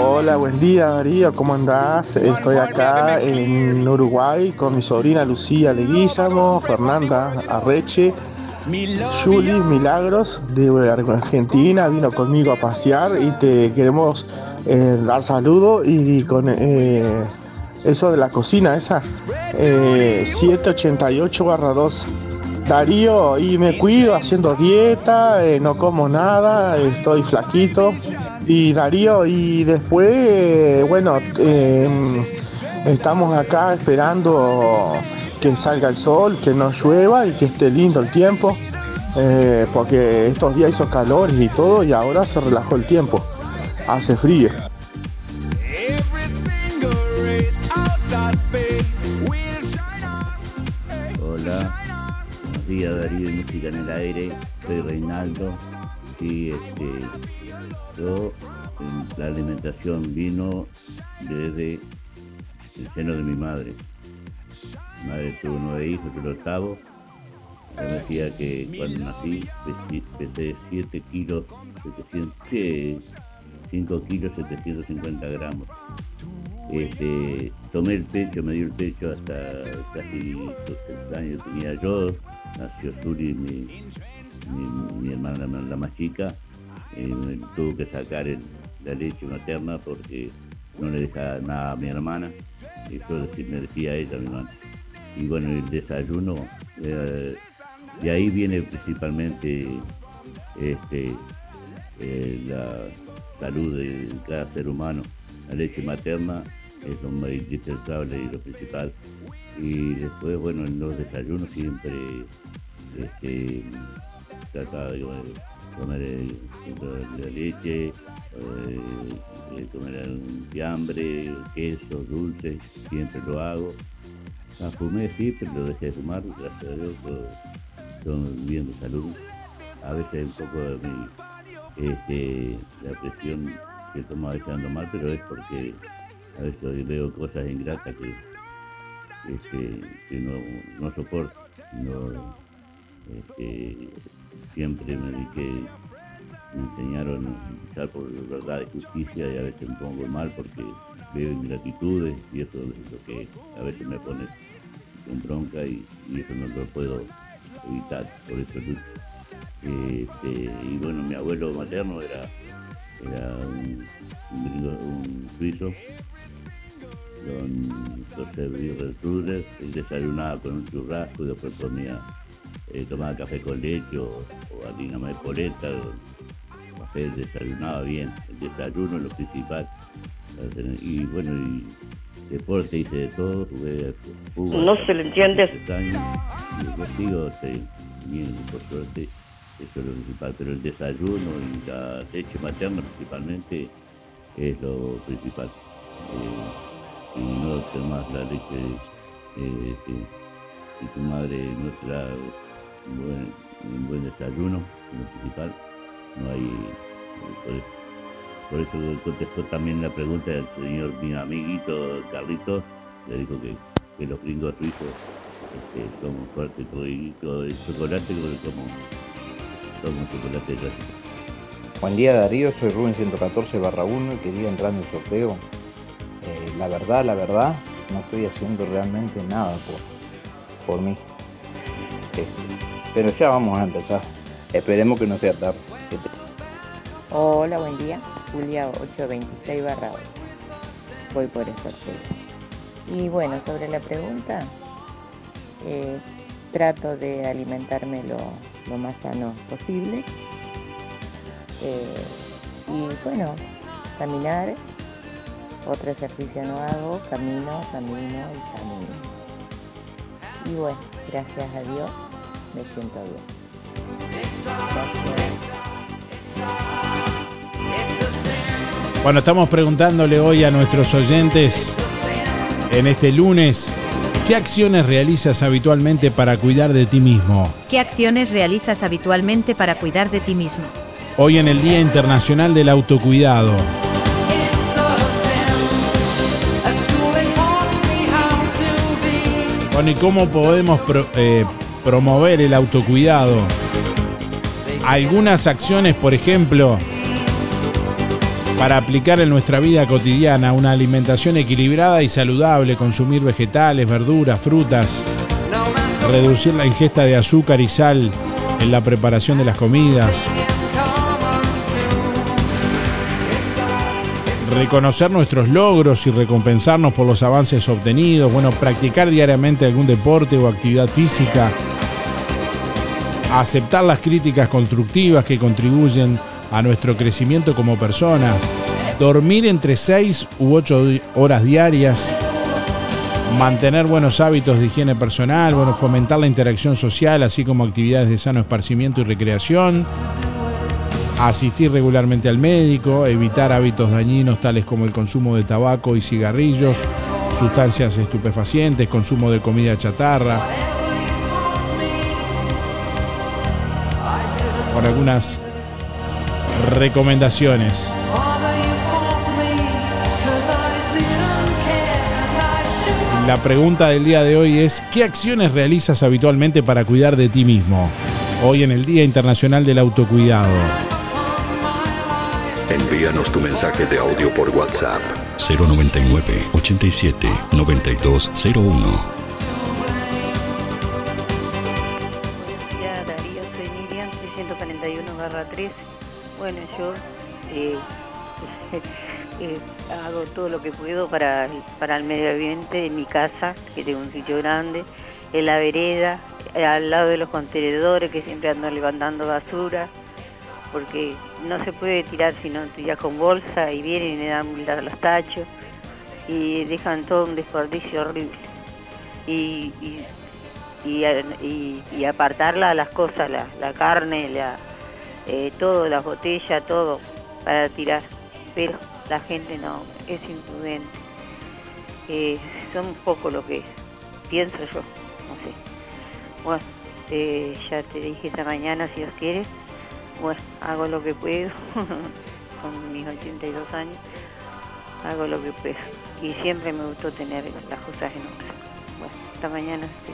Hola, buen día Darío, ¿cómo andás? Estoy acá en Uruguay con mi sobrina Lucía Leguizamo, Fernanda Arreche, Juli Milagros de Argentina, vino conmigo a pasear y te queremos eh, dar saludo y con eh, eso de la cocina, esa eh, 788 2. Darío, y me cuido haciendo dieta, no como nada, estoy flaquito. Y Darío, y después, eh, bueno, eh, estamos acá esperando que salga el sol, que no llueva y que esté lindo el tiempo, eh, porque estos días hizo calor y todo y ahora se relajó el tiempo, hace frío. Hola, buenos días Darío y Música en el Aire, soy Reinaldo. Y este, yo, la alimentación vino desde el seno de mi madre. Mi madre tuvo nueve hijos, el octavo. Ella me decía que cuando nací pesé 7 kilos, 700, sí, 5 kilos 750 gramos. Este, tomé el pecho, me dio el pecho hasta casi 60 años tenía yo, nació Suri, mi, mi, hermana la más chica, eh, tuvo que sacar el- la leche materna porque no le dejaba nada a mi hermana, eso decí- me decía ella, mi. Y bueno, el desayuno, eh, de ahí viene principalmente este, eh, la salud de cada ser humano. La leche materna es lo más indispensable y lo principal. Y después, bueno, en los desayunos siempre este, trataba de comer eh, la leche, eh, de comer un fiambre, queso, dulce, siempre lo hago. Ah, fumé sí, pero lo dejé de fumar, gracias a Dios, estoy bien de salud. A veces un poco de este, la presión que tomo a veces ando mal, pero es porque a veces veo cosas ingratas que, este, que no, no soporto. No, este, siempre me dediqué, me enseñaron a luchar por verdad y justicia y a veces me pongo mal porque veo ingratitudes y eso es lo que a veces me pone con bronca y, eso no lo puedo evitar, por eso lucho. Este, y bueno, mi abuelo materno era, era un, un un suizo, don José Ruder, él desayunaba con un churrasco y después comía, eh, tomaba café con leche o, o harina de polenta, o café, desayunaba bien, el desayuno es lo principal. Y bueno, y deporte hice de todo, jugué fútbol. No se le entiende. años, y este, bien, por suerte, eso es lo principal, pero el desayuno y la leche materna principalmente es lo principal. Eh, y no tomar la leche eh, que tu madre nuestra un buen, un buen desayuno, lo principal, no hay por eso, contestó también la pregunta del señor mi amiguito Carlitos, le dijo que, que los gringos suizos este, son fuertes todo el chocolate como como chocolate clásico. Buen día Darío, soy Rubén 114 barra 1 y quería entrar en el sorteo. Eh, la verdad, la verdad, no estoy haciendo realmente nada por, por mí. Eh, pero ya vamos a empezar. Esperemos que no sea tarde. Hola, buen día. Julia 826 barra 8. Voy por el sorteo. Y bueno, sobre la pregunta, eh, trato de alimentarme lo, lo más sano posible. Eh, y bueno, caminar. Otro ejercicio no hago, camino, camino y camino. Y bueno, gracias a Dios me siento bien. Bueno, estamos preguntándole hoy a nuestros oyentes en este lunes, ¿qué acciones realizas habitualmente para cuidar de ti mismo? ¿Qué acciones realizas habitualmente para cuidar de ti mismo? Hoy en el Día Internacional del Autocuidado. Bueno, ¿y cómo podemos pro- eh, promover el autocuidado? Algunas acciones, por ejemplo, para aplicar en nuestra vida cotidiana una alimentación equilibrada y saludable, consumir vegetales, verduras, frutas, reducir la ingesta de azúcar y sal en la preparación de las comidas, reconocer nuestros logros y recompensarnos por los avances obtenidos, bueno, practicar diariamente algún deporte o actividad física, aceptar las críticas constructivas que contribuyen a nuestro crecimiento como personas, dormir entre 6 u 8 horas diarias, mantener buenos hábitos de higiene personal, bueno, fomentar la interacción social, así como actividades de sano esparcimiento y recreación, asistir regularmente al médico, evitar hábitos dañinos tales como el consumo de tabaco y cigarrillos, sustancias estupefacientes, consumo de comida chatarra. algunas recomendaciones. La pregunta del día de hoy es, ¿qué acciones realizas habitualmente para cuidar de ti mismo? Hoy en el Día Internacional del Autocuidado. Envíanos tu mensaje de audio por WhatsApp. 099 87 92 01 641 barra 3. Bueno, yo eh, eh, hago todo lo que puedo para, para el medio ambiente de mi casa, que tengo un sitio grande, en la vereda, al lado de los contenedores, que siempre ando levantando basura, porque no se puede tirar si no tiras con bolsa y vienen y le dan los tachos y dejan todo un desperdicio horrible. Y, y, y, apartarla las cosas, la carne, la, eh, todo, las botellas, todo para tirar. Pero la gente no, es imprudente. Eh, son un poco lo que pienso yo, no sé. Bueno, eh, ya te dije esta mañana, si Dios quiere, bueno, hago lo que puedo, con mis 82 años, hago lo que puedo. Y siempre me gustó tener las cosas en orden. Bueno, esta mañana, si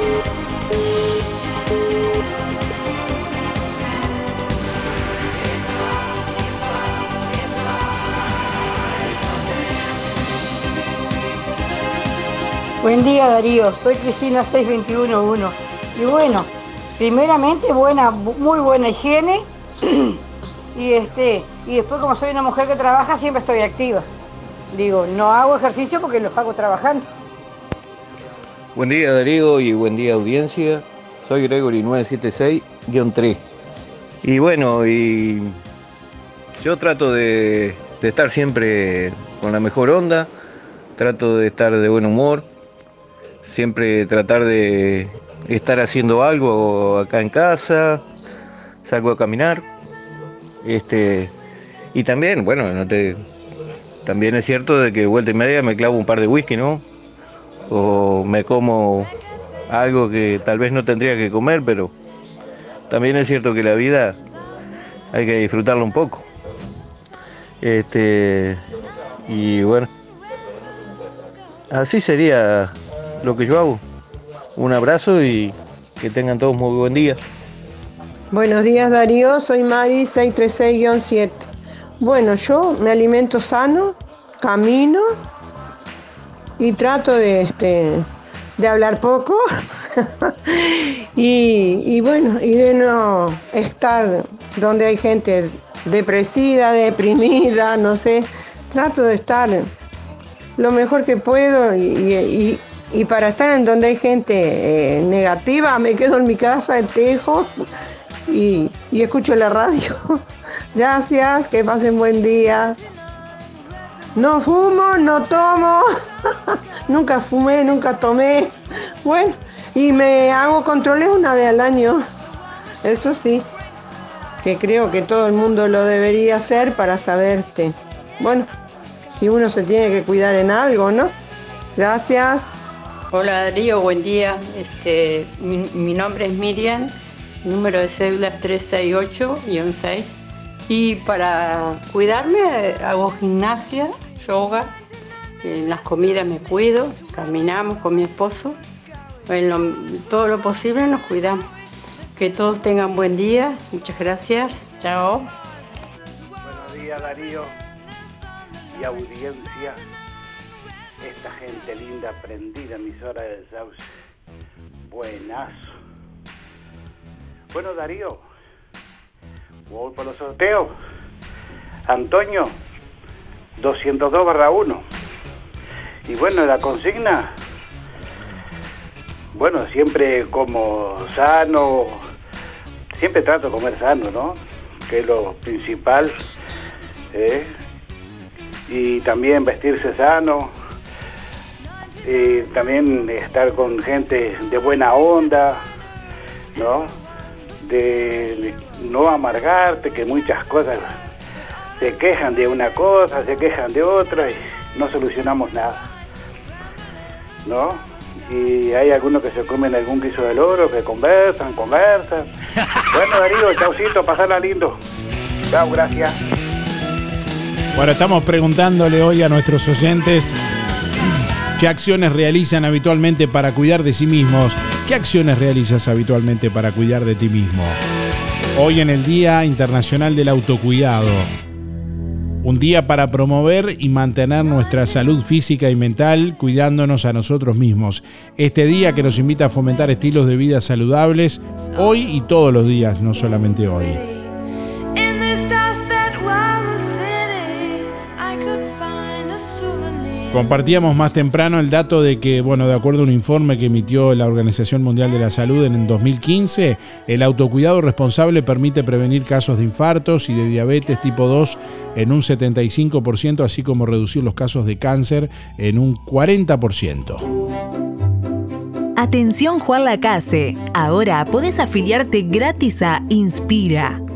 Dios. Buen día Darío, soy Cristina 6211. Y bueno, primeramente buena, bu- muy buena higiene. y este, y después como soy una mujer que trabaja, siempre estoy activa. Digo, no hago ejercicio porque los hago trabajando. Buen día Darío y buen día audiencia. Soy Gregory 976-3. Y bueno, y yo trato de, estar siempre con la mejor onda, trato de estar de buen humor, siempre tratar de estar haciendo algo acá en casa, salgo a caminar. Este, y también, bueno, también es cierto de que vuelta y media me clavo un par de whisky, ¿no? o me como algo que tal vez no tendría que comer, pero también es cierto que la vida hay que disfrutarla un poco. Este y bueno, así sería lo que yo hago. Un abrazo y que tengan todos muy buen día. Buenos días Darío, soy Mari 636-7. Bueno, yo me alimento sano, camino y trato de, este, de hablar poco y, bueno, y de no estar donde hay gente depresiva, deprimida, no sé, trato de estar lo mejor que puedo y para estar en donde hay gente eh, negativa me quedo en mi casa, tejo y, y escucho la radio. Gracias, que pasen buen día. No fumo, no tomo, nunca fumé, nunca tomé. Bueno, y me hago controles una vez al año. Eso sí, que creo que todo el mundo lo debería hacer para saberte. Bueno, si uno se tiene que cuidar en algo, ¿no? Gracias. Hola Darío, buen día. Este, mi, mi nombre es Miriam, número de cédula es 368-6. Y para cuidarme eh, hago gimnasia, yoga, en las comidas me cuido, caminamos con mi esposo. En todo lo posible nos cuidamos. Que todos tengan buen día. Muchas gracias. Chao. Buenos días Darío y audiencia. Esta gente linda prendida, emisora del Sauce. Buenazo. Bueno Darío, voy por los sorteos. Antonio, 202 barra 1. Y bueno, la consigna, bueno, siempre como sano, siempre trato de comer sano, ¿no? Que es lo principal. ¿eh? Y también vestirse sano. Y también estar con gente de buena onda, ¿no? De no amargarte, que muchas cosas se quejan de una cosa, se quejan de otra y no solucionamos nada. ¿No? Y hay algunos que se comen algún quiso del oro, que conversan, conversan. Bueno, Darío, chaucito, pasarla lindo. Chao, gracias. Bueno, estamos preguntándole hoy a nuestros oyentes qué acciones realizan habitualmente para cuidar de sí mismos. ¿Qué acciones realizas habitualmente para cuidar de ti mismo? Hoy en el Día Internacional del Autocuidado. Un día para promover y mantener nuestra salud física y mental cuidándonos a nosotros mismos. Este día que nos invita a fomentar estilos de vida saludables hoy y todos los días, no solamente hoy. Compartíamos más temprano el dato de que, bueno, de acuerdo a un informe que emitió la Organización Mundial de la Salud en 2015, el autocuidado responsable permite prevenir casos de infartos y de diabetes tipo 2 en un 75%, así como reducir los casos de cáncer en un 40%. Atención Juan Lacase, ahora podés afiliarte gratis a Inspira.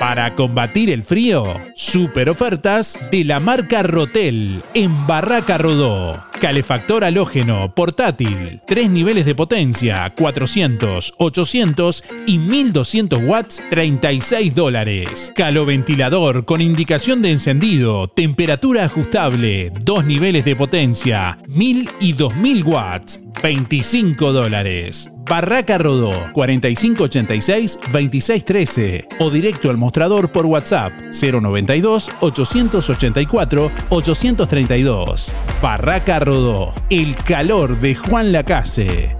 Para combatir el frío, super ofertas de la marca Rotel en Barraca Rodó. Calefactor halógeno portátil, tres niveles de potencia, 400, 800 y 1200 watts, 36 dólares. Caloventilador con indicación de encendido, temperatura ajustable, dos niveles de potencia, 1000 y 2000 watts, 25 dólares. Barraca Rodó 4586-2613 o directo al mostrador por WhatsApp 092 884 832. Barraca Rodó, el calor de Juan Lacase.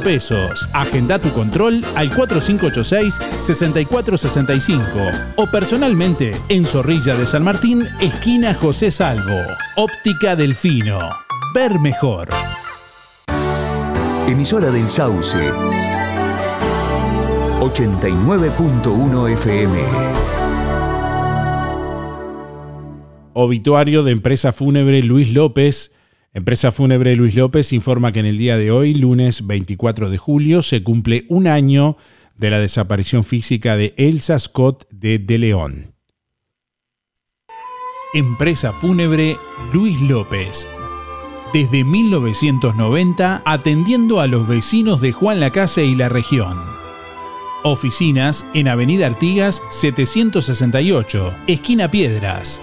pesos. Agenda tu control al 4586-6465 o personalmente en Zorrilla de San Martín, esquina José Salvo. Óptica Delfino. Ver mejor. Emisora del Sauce. 89.1 FM. Obituario de empresa fúnebre Luis López. Empresa Fúnebre Luis López informa que en el día de hoy, lunes 24 de julio, se cumple un año de la desaparición física de Elsa Scott de De León. Empresa Fúnebre Luis López. Desde 1990 atendiendo a los vecinos de Juan Lacase y la región. Oficinas en Avenida Artigas 768, esquina Piedras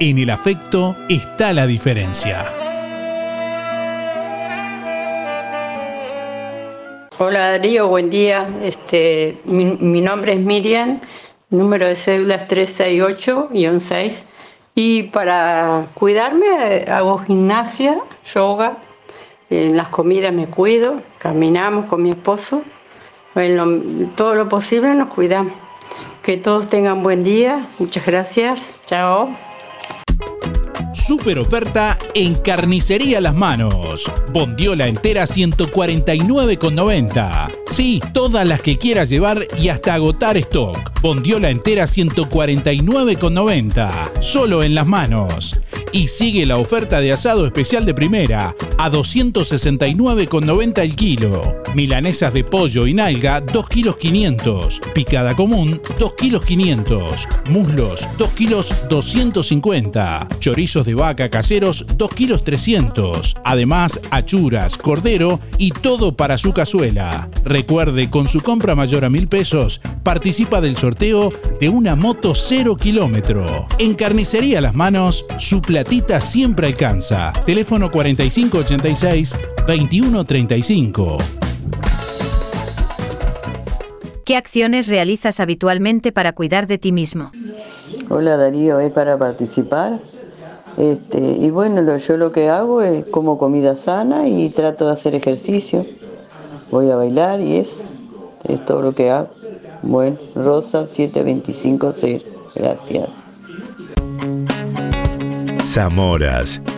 en el afecto está la diferencia. Hola Darío, buen día. Este, mi, nombre es Miriam, número de cédula es 368-6. Y para cuidarme hago gimnasia, yoga, en las comidas me cuido, caminamos con mi esposo, en todo lo posible nos cuidamos. Que todos tengan buen día, muchas gracias, chao. thank you Super oferta en Carnicería Las Manos. Bondiola entera 149,90. Sí, todas las que quieras llevar y hasta agotar stock. Bondiola entera 149,90. Solo en las manos. Y sigue la oferta de asado especial de primera a 269,90 el kilo. Milanesas de pollo y nalga 2 kilos 500. Picada común 2 kilos 500. Muslos 2 kilos 250. Chorizos de vaca caseros 2 kilos 300. Además, achuras, cordero y todo para su cazuela. Recuerde, con su compra mayor a mil pesos, participa del sorteo de una moto 0 kilómetro. En Carnicería Las Manos, su platita siempre alcanza. Teléfono 4586-2135. ¿Qué acciones realizas habitualmente para cuidar de ti mismo? Hola Darío, es para participar. Este, y bueno, yo lo que hago es como comida sana y trato de hacer ejercicio. Voy a bailar y es, es todo lo que hago. Bueno, Rosa 7250. Gracias. Zamoras,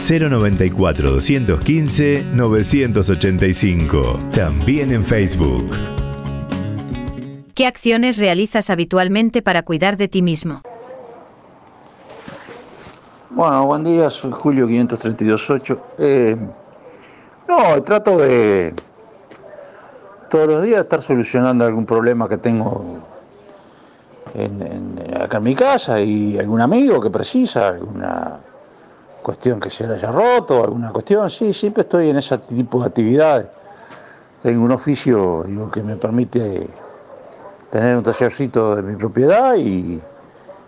094 215 985. También en Facebook. ¿Qué acciones realizas habitualmente para cuidar de ti mismo? Bueno, buen día, soy Julio 5328. Eh, no, trato de todos los días estar solucionando algún problema que tengo en, en- acá en mi casa y algún amigo que precisa, alguna cuestión que se le haya roto, alguna cuestión, sí, siempre estoy en ese tipo de actividades. Tengo un oficio que me permite tener un tallercito de mi propiedad y,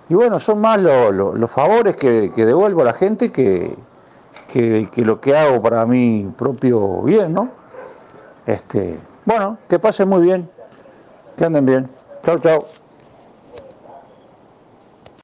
y bueno, son más lo- lo- los favores que, que devuelvo a la gente que, que, lo que hago para mi propio bien, ¿no? Este, bueno, que pasen muy bien, que anden bien. Chau, chau.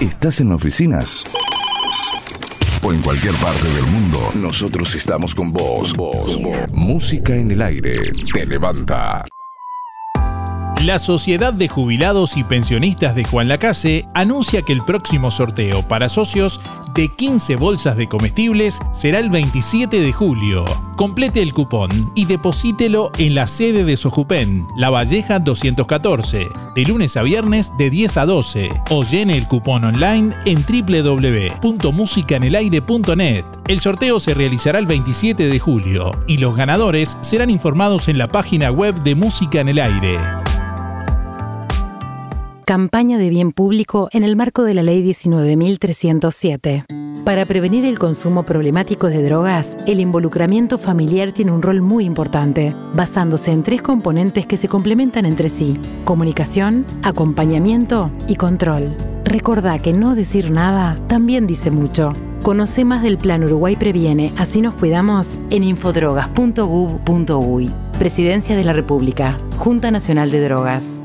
¿Estás en la oficina? O en cualquier parte del mundo, nosotros estamos con vos. vos. Música en el aire te levanta. La Sociedad de Jubilados y Pensionistas de Juan Lacase anuncia que el próximo sorteo para socios de 15 bolsas de comestibles será el 27 de julio. Complete el cupón y deposítelo en la sede de Sojupen, La Valleja 214, de lunes a viernes de 10 a 12, o llene el cupón online en www.musicanelaire.net. El sorteo se realizará el 27 de julio y los ganadores serán informados en la página web de Música en el Aire. Campaña de bien público en el marco de la Ley 19.307. Para prevenir el consumo problemático de drogas, el involucramiento familiar tiene un rol muy importante, basándose en tres componentes que se complementan entre sí, comunicación, acompañamiento y control. Recordá que no decir nada también dice mucho. Conoce más del Plan Uruguay Previene, así nos cuidamos en infodrogas.gov.uy. Presidencia de la República, Junta Nacional de Drogas.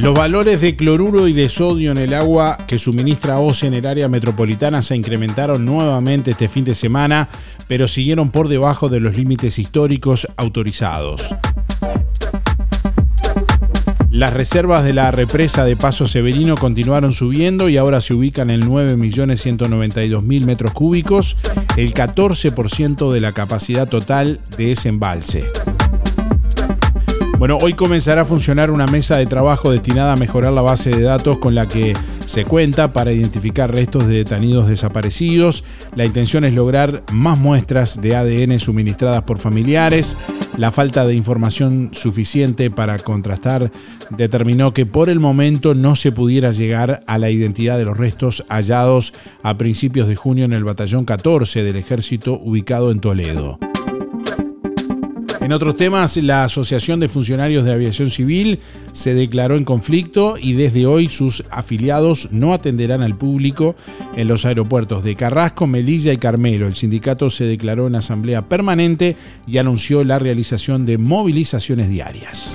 Los valores de cloruro y de sodio en el agua que suministra OCE en el área metropolitana se incrementaron nuevamente este fin de semana, pero siguieron por debajo de los límites históricos autorizados. Las reservas de la represa de Paso Severino continuaron subiendo y ahora se ubican en 9.192.000 metros cúbicos, el 14% de la capacidad total de ese embalse. Bueno, hoy comenzará a funcionar una mesa de trabajo destinada a mejorar la base de datos con la que se cuenta para identificar restos de detenidos desaparecidos. La intención es lograr más muestras de ADN suministradas por familiares. La falta de información suficiente para contrastar determinó que por el momento no se pudiera llegar a la identidad de los restos hallados a principios de junio en el batallón 14 del ejército ubicado en Toledo. En otros temas, la Asociación de Funcionarios de Aviación Civil se declaró en conflicto y desde hoy sus afiliados no atenderán al público en los aeropuertos de Carrasco, Melilla y Carmelo. El sindicato se declaró en asamblea permanente y anunció la realización de movilizaciones diarias.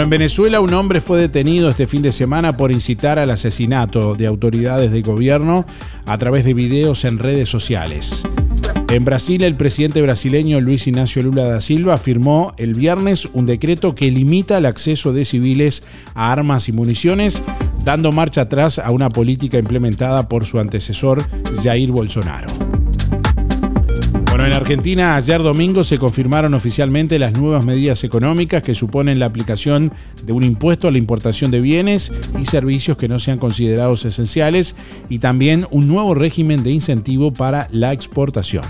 En Venezuela un hombre fue detenido este fin de semana por incitar al asesinato de autoridades de gobierno a través de videos en redes sociales. En Brasil, el presidente brasileño Luis Ignacio Lula da Silva firmó el viernes un decreto que limita el acceso de civiles a armas y municiones, dando marcha atrás a una política implementada por su antecesor Jair Bolsonaro. Bueno, en Argentina ayer domingo se confirmaron oficialmente las nuevas medidas económicas que suponen la aplicación de un impuesto a la importación de bienes y servicios que no sean considerados esenciales y también un nuevo régimen de incentivo para la exportación.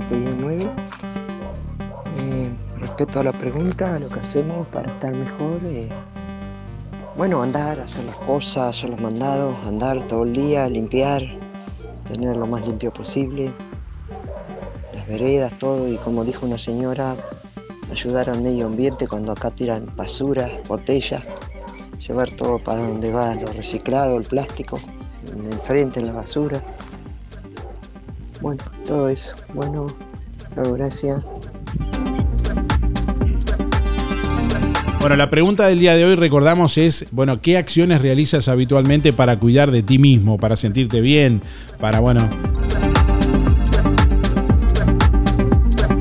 49719 eh, respecto a la pregunta lo que hacemos para estar mejor eh, bueno andar hacer las cosas hacer los mandados andar todo el día limpiar tener lo más limpio posible las veredas todo y como dijo una señora ayudar al medio ambiente cuando acá tiran basura botellas llevar todo para donde va lo reciclado el plástico enfrente en la basura. Bueno, todo eso. Bueno, gracias. Bueno, la pregunta del día de hoy, recordamos, es, bueno, ¿qué acciones realizas habitualmente para cuidar de ti mismo, para sentirte bien, para, bueno,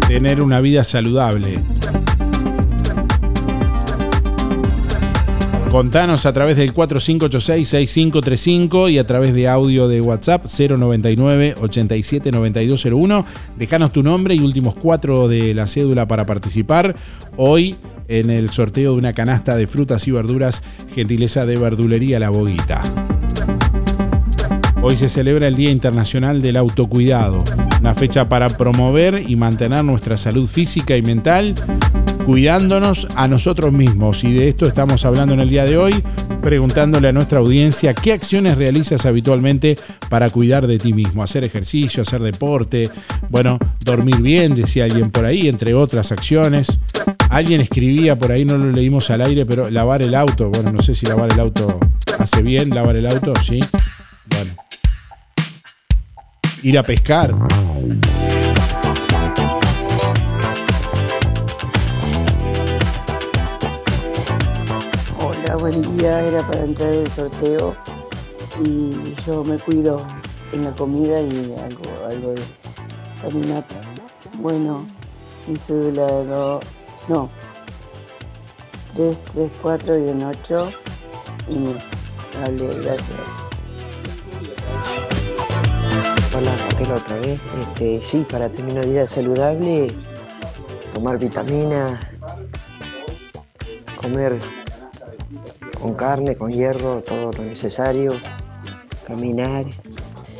tener una vida saludable? Contanos a través del 4586-6535 y a través de audio de WhatsApp 099-879201. Dejanos tu nombre y últimos cuatro de la cédula para participar. Hoy en el sorteo de una canasta de frutas y verduras, gentileza de verdulería La Boguita. Hoy se celebra el Día Internacional del Autocuidado, una fecha para promover y mantener nuestra salud física y mental cuidándonos a nosotros mismos. Y de esto estamos hablando en el día de hoy, preguntándole a nuestra audiencia qué acciones realizas habitualmente para cuidar de ti mismo. Hacer ejercicio, hacer deporte, bueno, dormir bien, decía alguien por ahí, entre otras acciones. Alguien escribía por ahí, no lo leímos al aire, pero lavar el auto. Bueno, no sé si lavar el auto hace bien, lavar el auto, sí. Bueno. Ir a pescar. Buen día. Era para entrar en el sorteo y yo me cuido en la comida y algo, algo de caminata. Bueno, mi cédula do- no, 3, 3, 4 y un 8 Inés. Dale, gracias. Hola Raquel otra vez. Este, sí, para tener una vida saludable, tomar vitaminas, comer con carne, con hierro, todo lo necesario, caminar,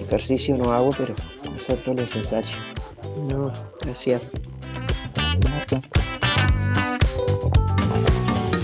ejercicio no hago, pero hacer todo lo necesario. No, gracias.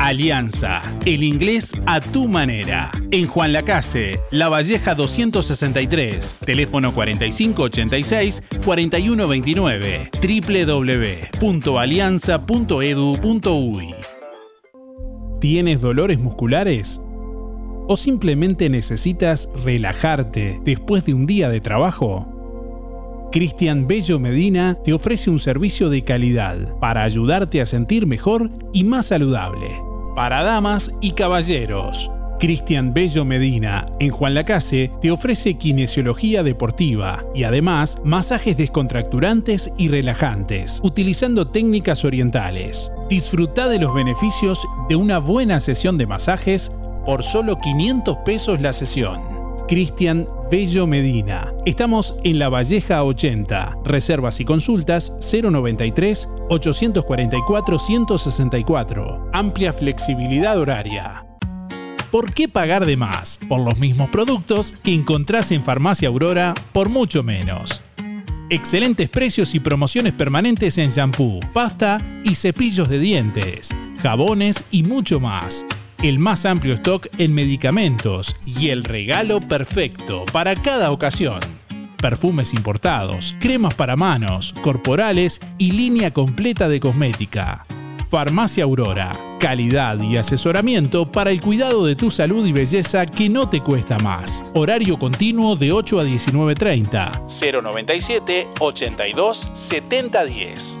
Alianza, el inglés a tu manera. En Juan Lacase, La Valleja 263, teléfono 4586-4129, www.alianza.edu.uy. ¿Tienes dolores musculares? ¿O simplemente necesitas relajarte después de un día de trabajo? Cristian Bello Medina te ofrece un servicio de calidad para ayudarte a sentir mejor y más saludable. Para damas y caballeros, Cristian Bello Medina en Juan Lacase te ofrece kinesiología deportiva y además masajes descontracturantes y relajantes, utilizando técnicas orientales. Disfruta de los beneficios de una buena sesión de masajes por solo 500 pesos la sesión. Cristian Bello Medina. Estamos en La Valleja 80. Reservas y consultas 093 844 164. Amplia flexibilidad horaria. ¿Por qué pagar de más por los mismos productos que encontrás en Farmacia Aurora por mucho menos? Excelentes precios y promociones permanentes en shampoo, pasta y cepillos de dientes, jabones y mucho más. El más amplio stock en medicamentos y el regalo perfecto para cada ocasión. Perfumes importados, cremas para manos, corporales y línea completa de cosmética. Farmacia Aurora. Calidad y asesoramiento para el cuidado de tu salud y belleza que no te cuesta más. Horario continuo de 8 a 19.30. 097 82 7010.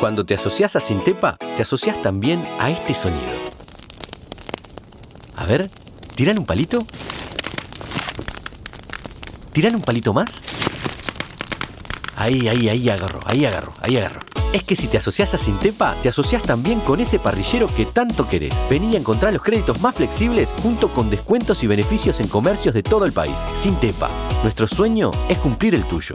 Cuando te asocias a Sintepa, te asocias también a este sonido. A ver, ¿tiran un palito? ¿Tiran un palito más? Ahí, ahí, ahí agarro, ahí agarro, ahí agarro. Es que si te asocias a Sintepa, te asocias también con ese parrillero que tanto querés. Vení a encontrar los créditos más flexibles junto con descuentos y beneficios en comercios de todo el país. Sintepa, nuestro sueño es cumplir el tuyo.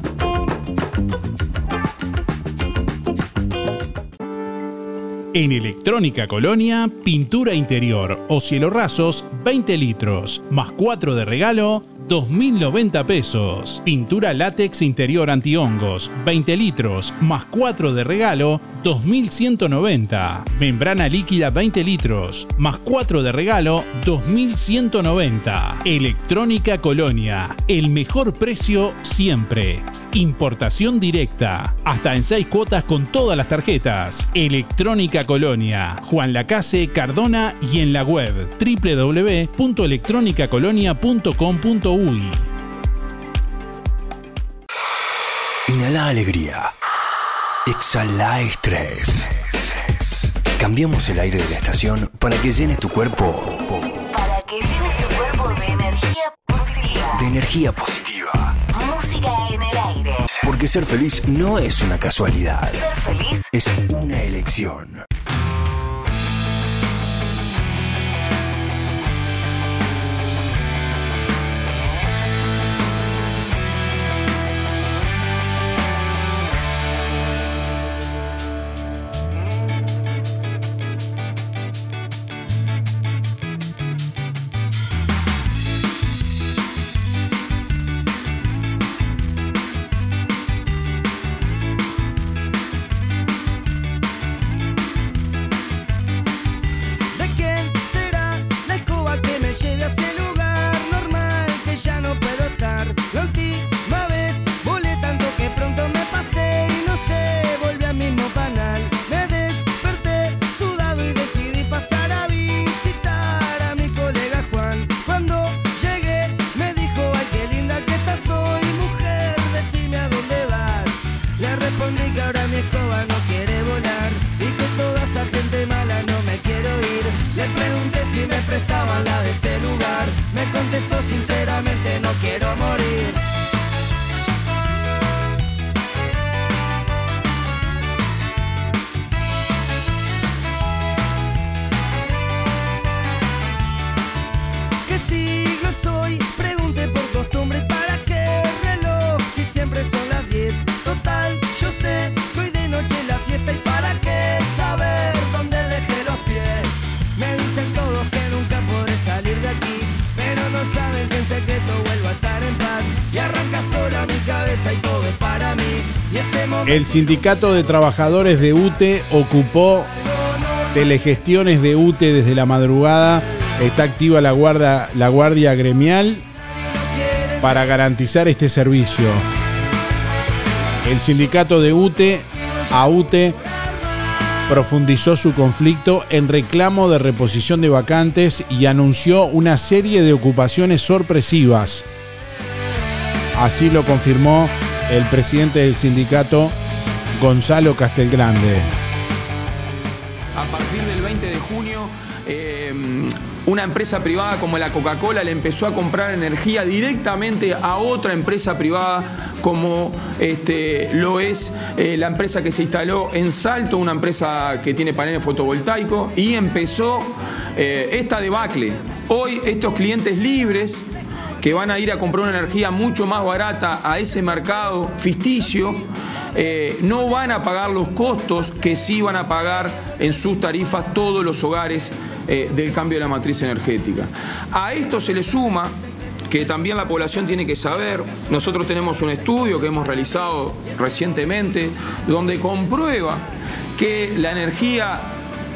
En Electrónica Colonia, pintura interior o cielo rasos, 20 litros, más 4 de regalo, 2.090 pesos. Pintura látex interior antihongos, 20 litros, más 4 de regalo, 2.190. Membrana líquida 20 litros, más 4 de regalo, 2.190. Electrónica Colonia, el mejor precio siempre. Importación directa. Hasta en 6 cuotas con todas las tarjetas. Electrónica Colonia. Juan Lacase, Cardona y en la web www.electronicacolonia.com.uy. Inhala alegría. Exhala estrés. Cambiamos el aire de la estación para que llenes tu cuerpo Para que llenes tu cuerpo de energía positiva. de energía positiva. Porque ser feliz no es una casualidad, Ser feliz es una elección. El sindicato de trabajadores de UTE ocupó telegestiones de UTE desde la madrugada. Está activa la guardia, la guardia gremial para garantizar este servicio. El sindicato de UTE, AUTE, profundizó su conflicto en reclamo de reposición de vacantes y anunció una serie de ocupaciones sorpresivas. Así lo confirmó el presidente del sindicato, Gonzalo Castelgrande. A partir del 20 de junio eh, una empresa privada como la Coca-Cola le empezó a comprar energía directamente a otra empresa privada como este, lo es eh, la empresa que se instaló en Salto, una empresa que tiene paneles fotovoltaicos, y empezó eh, esta debacle. Hoy estos clientes libres que van a ir a comprar una energía mucho más barata a ese mercado ficticio, eh, no van a pagar los costos que sí van a pagar en sus tarifas todos los hogares eh, del cambio de la matriz energética. A esto se le suma que también la población tiene que saber, nosotros tenemos un estudio que hemos realizado recientemente donde comprueba que la energía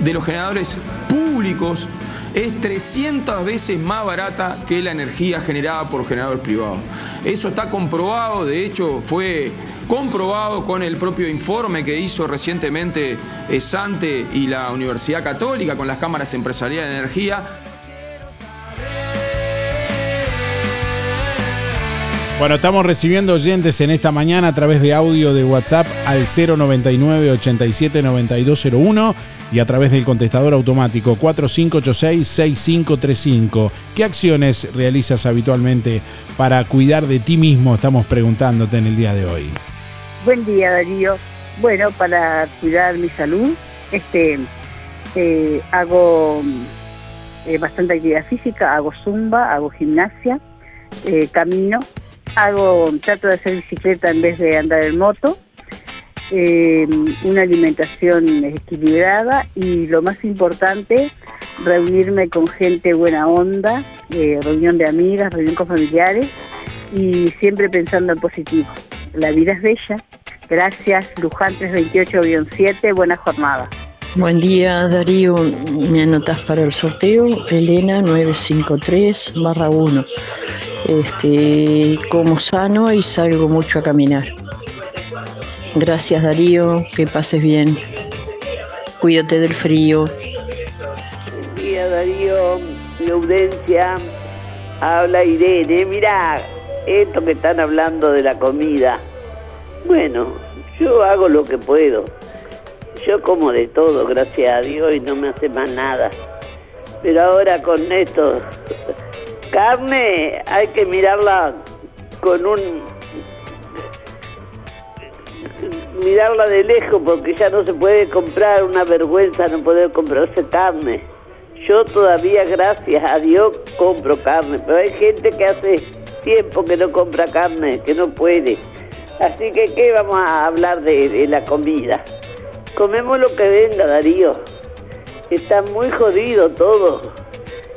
de los generadores públicos es 300 veces más barata que la energía generada por generadores privados. Eso está comprobado, de hecho fue comprobado con el propio informe que hizo recientemente Sante y la Universidad Católica con las cámaras empresariales de energía. Bueno, estamos recibiendo oyentes en esta mañana a través de audio de WhatsApp al 099 87 9201 y a través del contestador automático 4586 6535. ¿Qué acciones realizas habitualmente para cuidar de ti mismo? Estamos preguntándote en el día de hoy. Buen día, Darío. Bueno, para cuidar mi salud, este, eh, hago eh, bastante actividad física, hago zumba, hago gimnasia, eh, camino, hago, trato de hacer bicicleta en vez de andar en moto, una alimentación equilibrada y lo más importante, reunirme con gente buena onda, reunión de amigas, reunión con familiares y siempre pensando en positivo. La vida es bella. Gracias, Luján 328-7, buena jornada. Buen día Darío, me anotas para el sorteo, Elena 953 barra 1. Este, como sano y salgo mucho a caminar. Gracias Darío, que pases bien. Cuídate del frío. Buen día Darío, mi audiencia, habla Irene. Mira, esto que están hablando de la comida. Bueno, yo hago lo que puedo. Yo como de todo, gracias a Dios, y no me hace más nada. Pero ahora con esto, carne hay que mirarla con un... mirarla de lejos porque ya no se puede comprar, una vergüenza no poder comprarse carne. Yo todavía, gracias a Dios, compro carne, pero hay gente que hace tiempo que no compra carne, que no puede. Así que, ¿qué vamos a hablar de, la comida? Comemos lo que venga, Darío. Está muy jodido todo.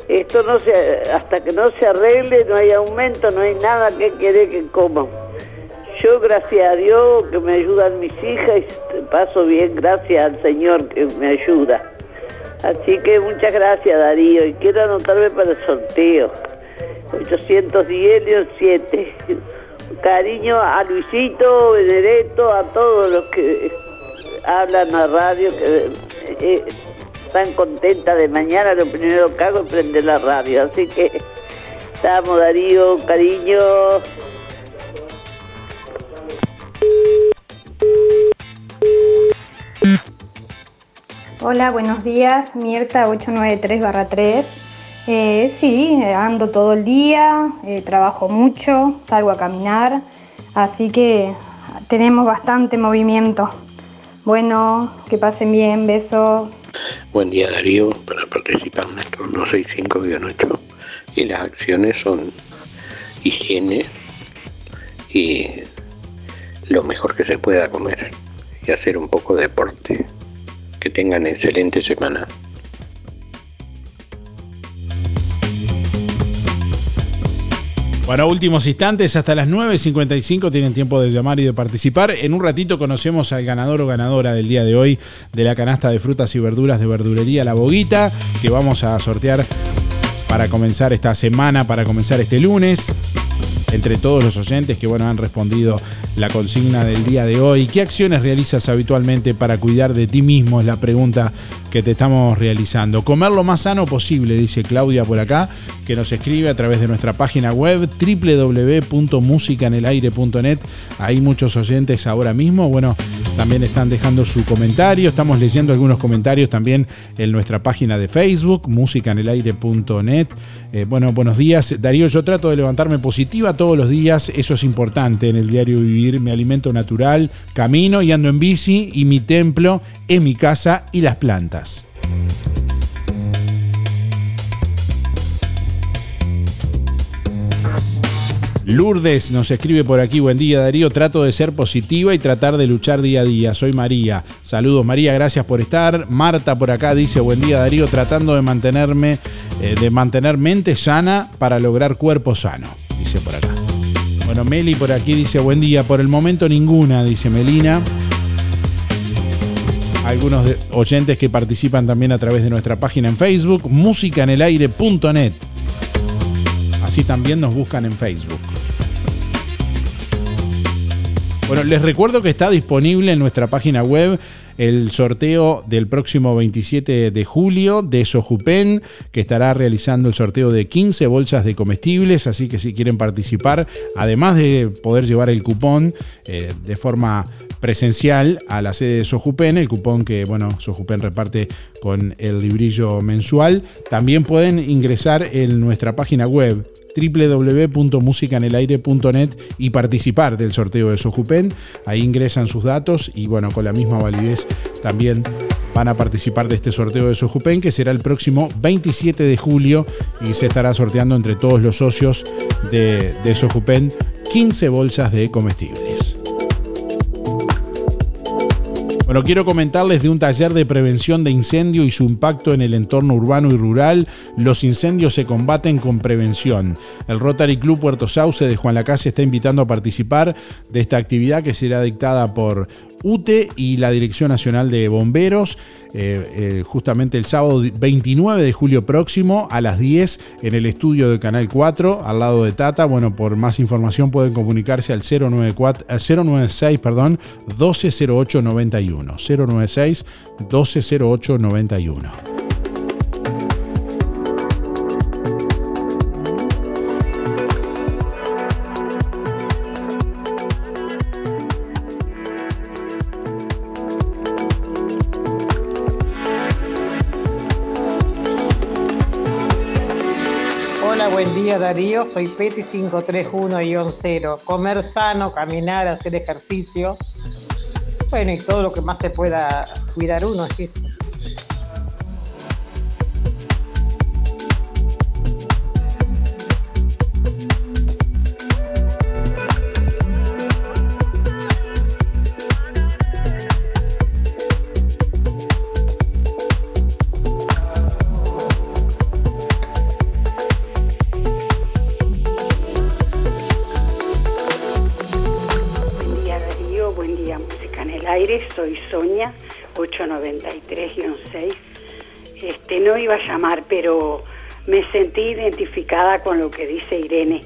Esto no se, hasta que no se arregle, no hay aumento, no hay nada que quiere que coman. Yo, gracias a Dios, que me ayudan mis hijas, y paso bien, gracias al Señor que me ayuda. Así que muchas gracias, Darío, y quiero anotarme para el sorteo. 810 7. Cariño a Luisito, Benedetto, a todos los que hablan a radio, que eh, están contentas de mañana, lo primero que hago es prender la radio. Así que estamos, Darío, cariño. Hola, buenos días. Mirta 893-3. Eh, sí, ando todo el día, eh, trabajo mucho, salgo a caminar, así que tenemos bastante movimiento. Bueno, que pasen bien, besos. Buen día Darío, para participar en el turno 65-8 y las acciones son higiene y lo mejor que se pueda comer y hacer un poco de deporte. Que tengan excelente semana. Bueno, últimos instantes, hasta las 9.55 tienen tiempo de llamar y de participar. En un ratito conocemos al ganador o ganadora del día de hoy de la canasta de frutas y verduras de verdulería La Boguita, que vamos a sortear para comenzar esta semana, para comenzar este lunes. Entre todos los oyentes que bueno, han respondido la consigna del día de hoy. ¿Qué acciones realizas habitualmente para cuidar de ti mismo? Es la pregunta que te estamos realizando. Comer lo más sano posible, dice Claudia por acá, que nos escribe a través de nuestra página web www.musicanelaire.net. Hay muchos oyentes ahora mismo. Bueno, también están dejando su comentario. Estamos leyendo algunos comentarios también en nuestra página de Facebook, musicanelaire.net. Eh, bueno, buenos días. Darío, yo trato de levantarme positiva todos los días. Eso es importante en el diario vivir. Me alimento natural, camino y ando en bici y mi templo es mi casa y las plantas. Lourdes nos escribe por aquí, buen día Darío, trato de ser positiva y tratar de luchar día a día. Soy María. Saludos María, gracias por estar. Marta por acá dice, buen día Darío, tratando de mantenerme, eh, de mantener mente sana para lograr cuerpo sano. Dice por acá. Bueno, Meli por aquí dice, buen día, por el momento ninguna, dice Melina algunos oyentes que participan también a través de nuestra página en Facebook, musicanelaire.net. Así también nos buscan en Facebook. Bueno, les recuerdo que está disponible en nuestra página web el sorteo del próximo 27 de julio de Sojupen, que estará realizando el sorteo de 15 bolsas de comestibles, así que si quieren participar, además de poder llevar el cupón eh, de forma presencial a la sede de Sojupen, el cupón que bueno, Sojupen reparte con el librillo mensual, también pueden ingresar en nuestra página web www.musicanelaire.net y participar del sorteo de Sojupen. Ahí ingresan sus datos y bueno, con la misma validez también van a participar de este sorteo de Sojupen que será el próximo 27 de julio y se estará sorteando entre todos los socios de, de Sojupen 15 bolsas de comestibles. Bueno, quiero comentarles de un taller de prevención de incendio y su impacto en el entorno urbano y rural. Los incendios se combaten con prevención. El Rotary Club Puerto Sauce de Juan Lacase está invitando a participar de esta actividad que será dictada por UTE y la Dirección Nacional de Bomberos, eh, eh, justamente el sábado 29 de julio próximo a las 10 en el estudio de Canal 4, al lado de Tata. Bueno, por más información pueden comunicarse al 094, eh, 096 perdón, 120891. 096 120891. Darío, soy Peti 531-0. Comer sano, caminar, hacer ejercicio. Bueno, y todo lo que más se pueda cuidar uno es eso. Sonia, 893-6. Este, no iba a llamar, pero me sentí identificada con lo que dice Irene.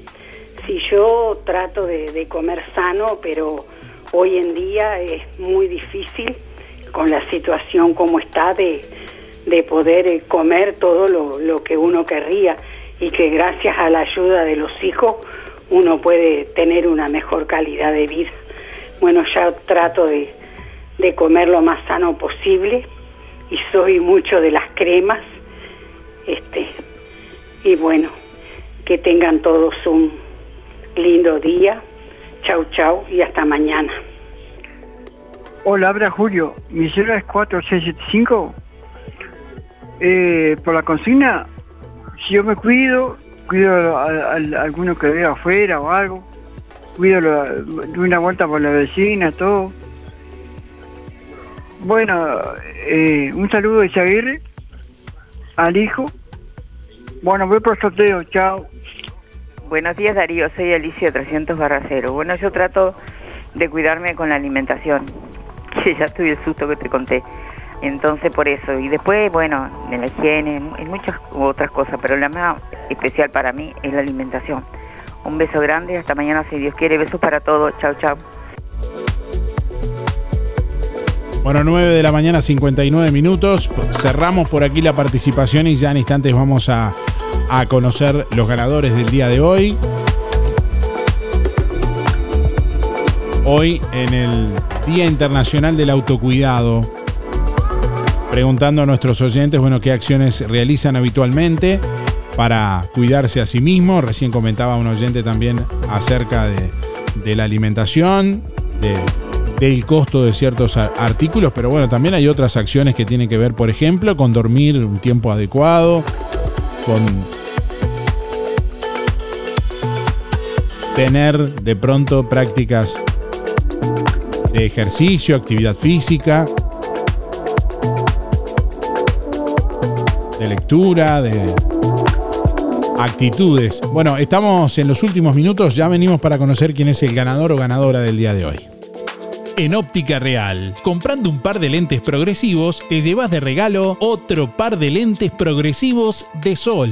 Si yo trato de, de comer sano, pero hoy en día es muy difícil con la situación como está de, de poder eh, comer todo lo, lo que uno querría y que gracias a la ayuda de los hijos uno puede tener una mejor calidad de vida. Bueno, ya trato de, de comer lo más sano posible y soy mucho de las cremas. Este, y bueno, que tengan todos un lindo día. Chau, chau y hasta mañana. Hola, habla Julio. Mi celular es 4675. Eh, por la consigna, si yo me cuido, cuido a, alguno que veo afuera o algo, cuido, la- doy una vuelta por la vecina, todo. Bueno, eh, un saludo de Isaguirre al hijo. Bueno, voy por sorteo, chao. Buenos días Darío, soy Alicia 300 barra 0. Bueno, yo trato de cuidarme con la alimentación, que ya tuve el susto que te conté. Entonces por eso, y después, bueno, de la higiene, en muchas otras cosas, pero la más especial para mí es la alimentación. Un beso grande, hasta mañana si Dios quiere. Besos para todos. Chau, chau. Bueno, 9 de la mañana, 59 minutos. Cerramos por aquí la participación y ya en instantes vamos a, a conocer los ganadores del día de hoy. Hoy en el Día Internacional del Autocuidado, preguntando a nuestros oyentes, bueno, qué acciones realizan habitualmente para cuidarse a sí mismo. Recién comentaba un oyente también acerca de, de la alimentación, de, del costo de ciertos artículos, pero bueno, también hay otras acciones que tienen que ver, por ejemplo, con dormir un tiempo adecuado, con tener de pronto prácticas de ejercicio, actividad física, de lectura, de actitudes. Bueno, estamos en los últimos minutos, ya venimos para conocer quién es el ganador o ganadora del día de hoy. En Óptica Real, comprando un par de lentes progresivos, te llevas de regalo otro par de lentes progresivos de sol.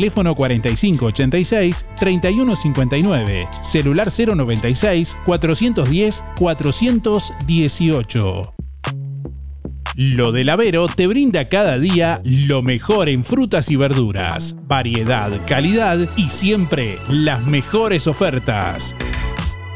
Teléfono 4586-3159. Celular 096 410 418. Lo del Avero te brinda cada día lo mejor en frutas y verduras, variedad, calidad y siempre las mejores ofertas.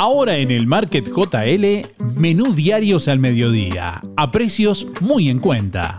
Ahora en el Market JL, menú diarios al mediodía, a precios muy en cuenta.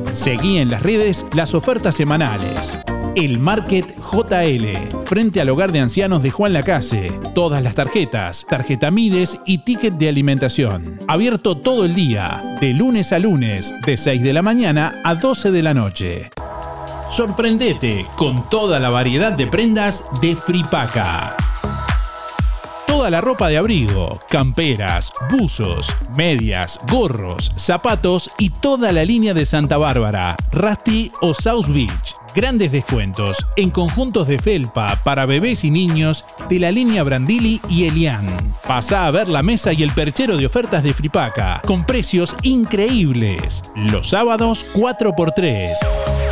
Seguí en las redes las ofertas semanales. El Market JL, frente al hogar de ancianos de Juan Lacase. Todas las tarjetas, tarjeta Mides y ticket de alimentación. Abierto todo el día, de lunes a lunes, de 6 de la mañana a 12 de la noche. Sorprendete con toda la variedad de prendas de Fripaca. Toda la ropa de abrigo, camperas, buzos, medias, gorros, zapatos y toda la línea de Santa Bárbara, Rusty o South Beach. Grandes descuentos en conjuntos de felpa para bebés y niños de la línea Brandili y Elian. Pasa a ver la mesa y el perchero de ofertas de Fripaca con precios increíbles. Los sábados 4x3.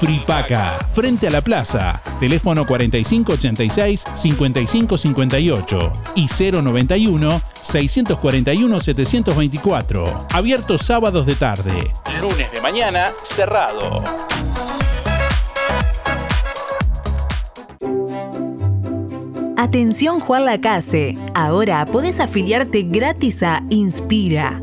Fripaca, frente a la plaza, teléfono 4586-5558 y 091-641-724. Abierto sábados de tarde, lunes de mañana cerrado. Atención Juan Lacase, ahora podés afiliarte gratis a Inspira.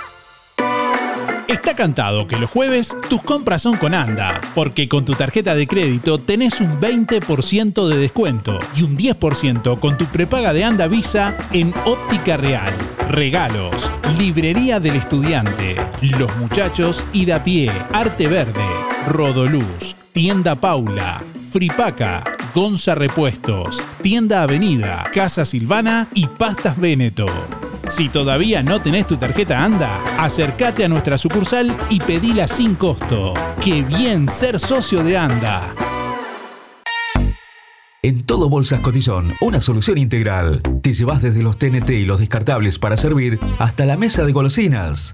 Está cantado que los jueves tus compras son con ANDA, porque con tu tarjeta de crédito tenés un 20% de descuento y un 10% con tu prepaga de ANDA Visa en Óptica Real. Regalos, Librería del Estudiante, Los Muchachos y da pie, Arte Verde, Rodoluz, Tienda Paula, Fripaca, Gonza Repuestos, Tienda Avenida, Casa Silvana y Pastas Véneto. Si todavía no tenés tu tarjeta ANDA, acércate a nuestra sucursal y pedila sin costo. ¡Qué bien ser socio de ANDA! En todo Bolsas Cotillón, una solución integral. Te llevas desde los TNT y los descartables para servir hasta la mesa de golosinas.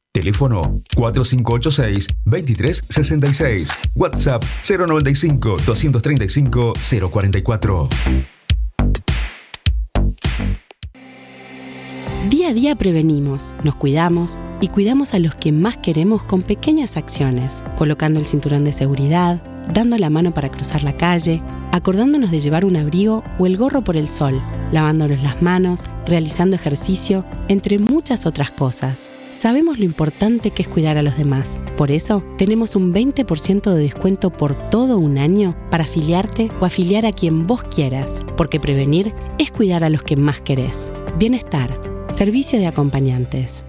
Teléfono 4586-2366. WhatsApp 095-235-044. Día a día prevenimos, nos cuidamos y cuidamos a los que más queremos con pequeñas acciones, colocando el cinturón de seguridad, dando la mano para cruzar la calle, acordándonos de llevar un abrigo o el gorro por el sol, lavándonos las manos, realizando ejercicio, entre muchas otras cosas. Sabemos lo importante que es cuidar a los demás. Por eso, tenemos un 20% de descuento por todo un año para afiliarte o afiliar a quien vos quieras, porque prevenir es cuidar a los que más querés. Bienestar, servicio de acompañantes.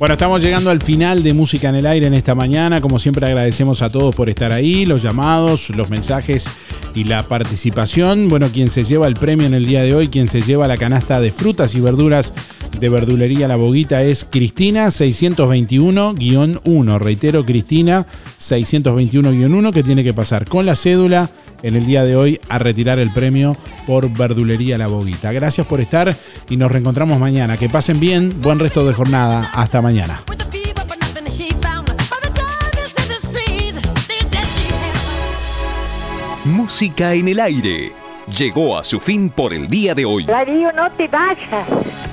Bueno, estamos llegando al final de Música en el Aire en esta mañana. Como siempre agradecemos a todos por estar ahí, los llamados, los mensajes y la participación. Bueno, quien se lleva el premio en el día de hoy, quien se lleva la canasta de frutas y verduras de verdulería La Boguita es Cristina 621-1. Reitero, Cristina 621-1 que tiene que pasar con la cédula en el día de hoy a retirar el premio por Verdulería La Boguita. Gracias por estar y nos reencontramos mañana. Que pasen bien, buen resto de jornada. Hasta mañana. Música en el aire. Llegó a su fin por el día de hoy. Darío, no te vayas.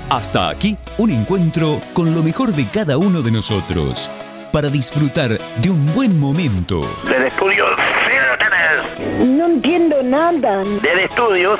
Hasta aquí, un encuentro con lo mejor de cada uno de nosotros. Para disfrutar de un buen momento. Del estudio No entiendo nada. Del estudios,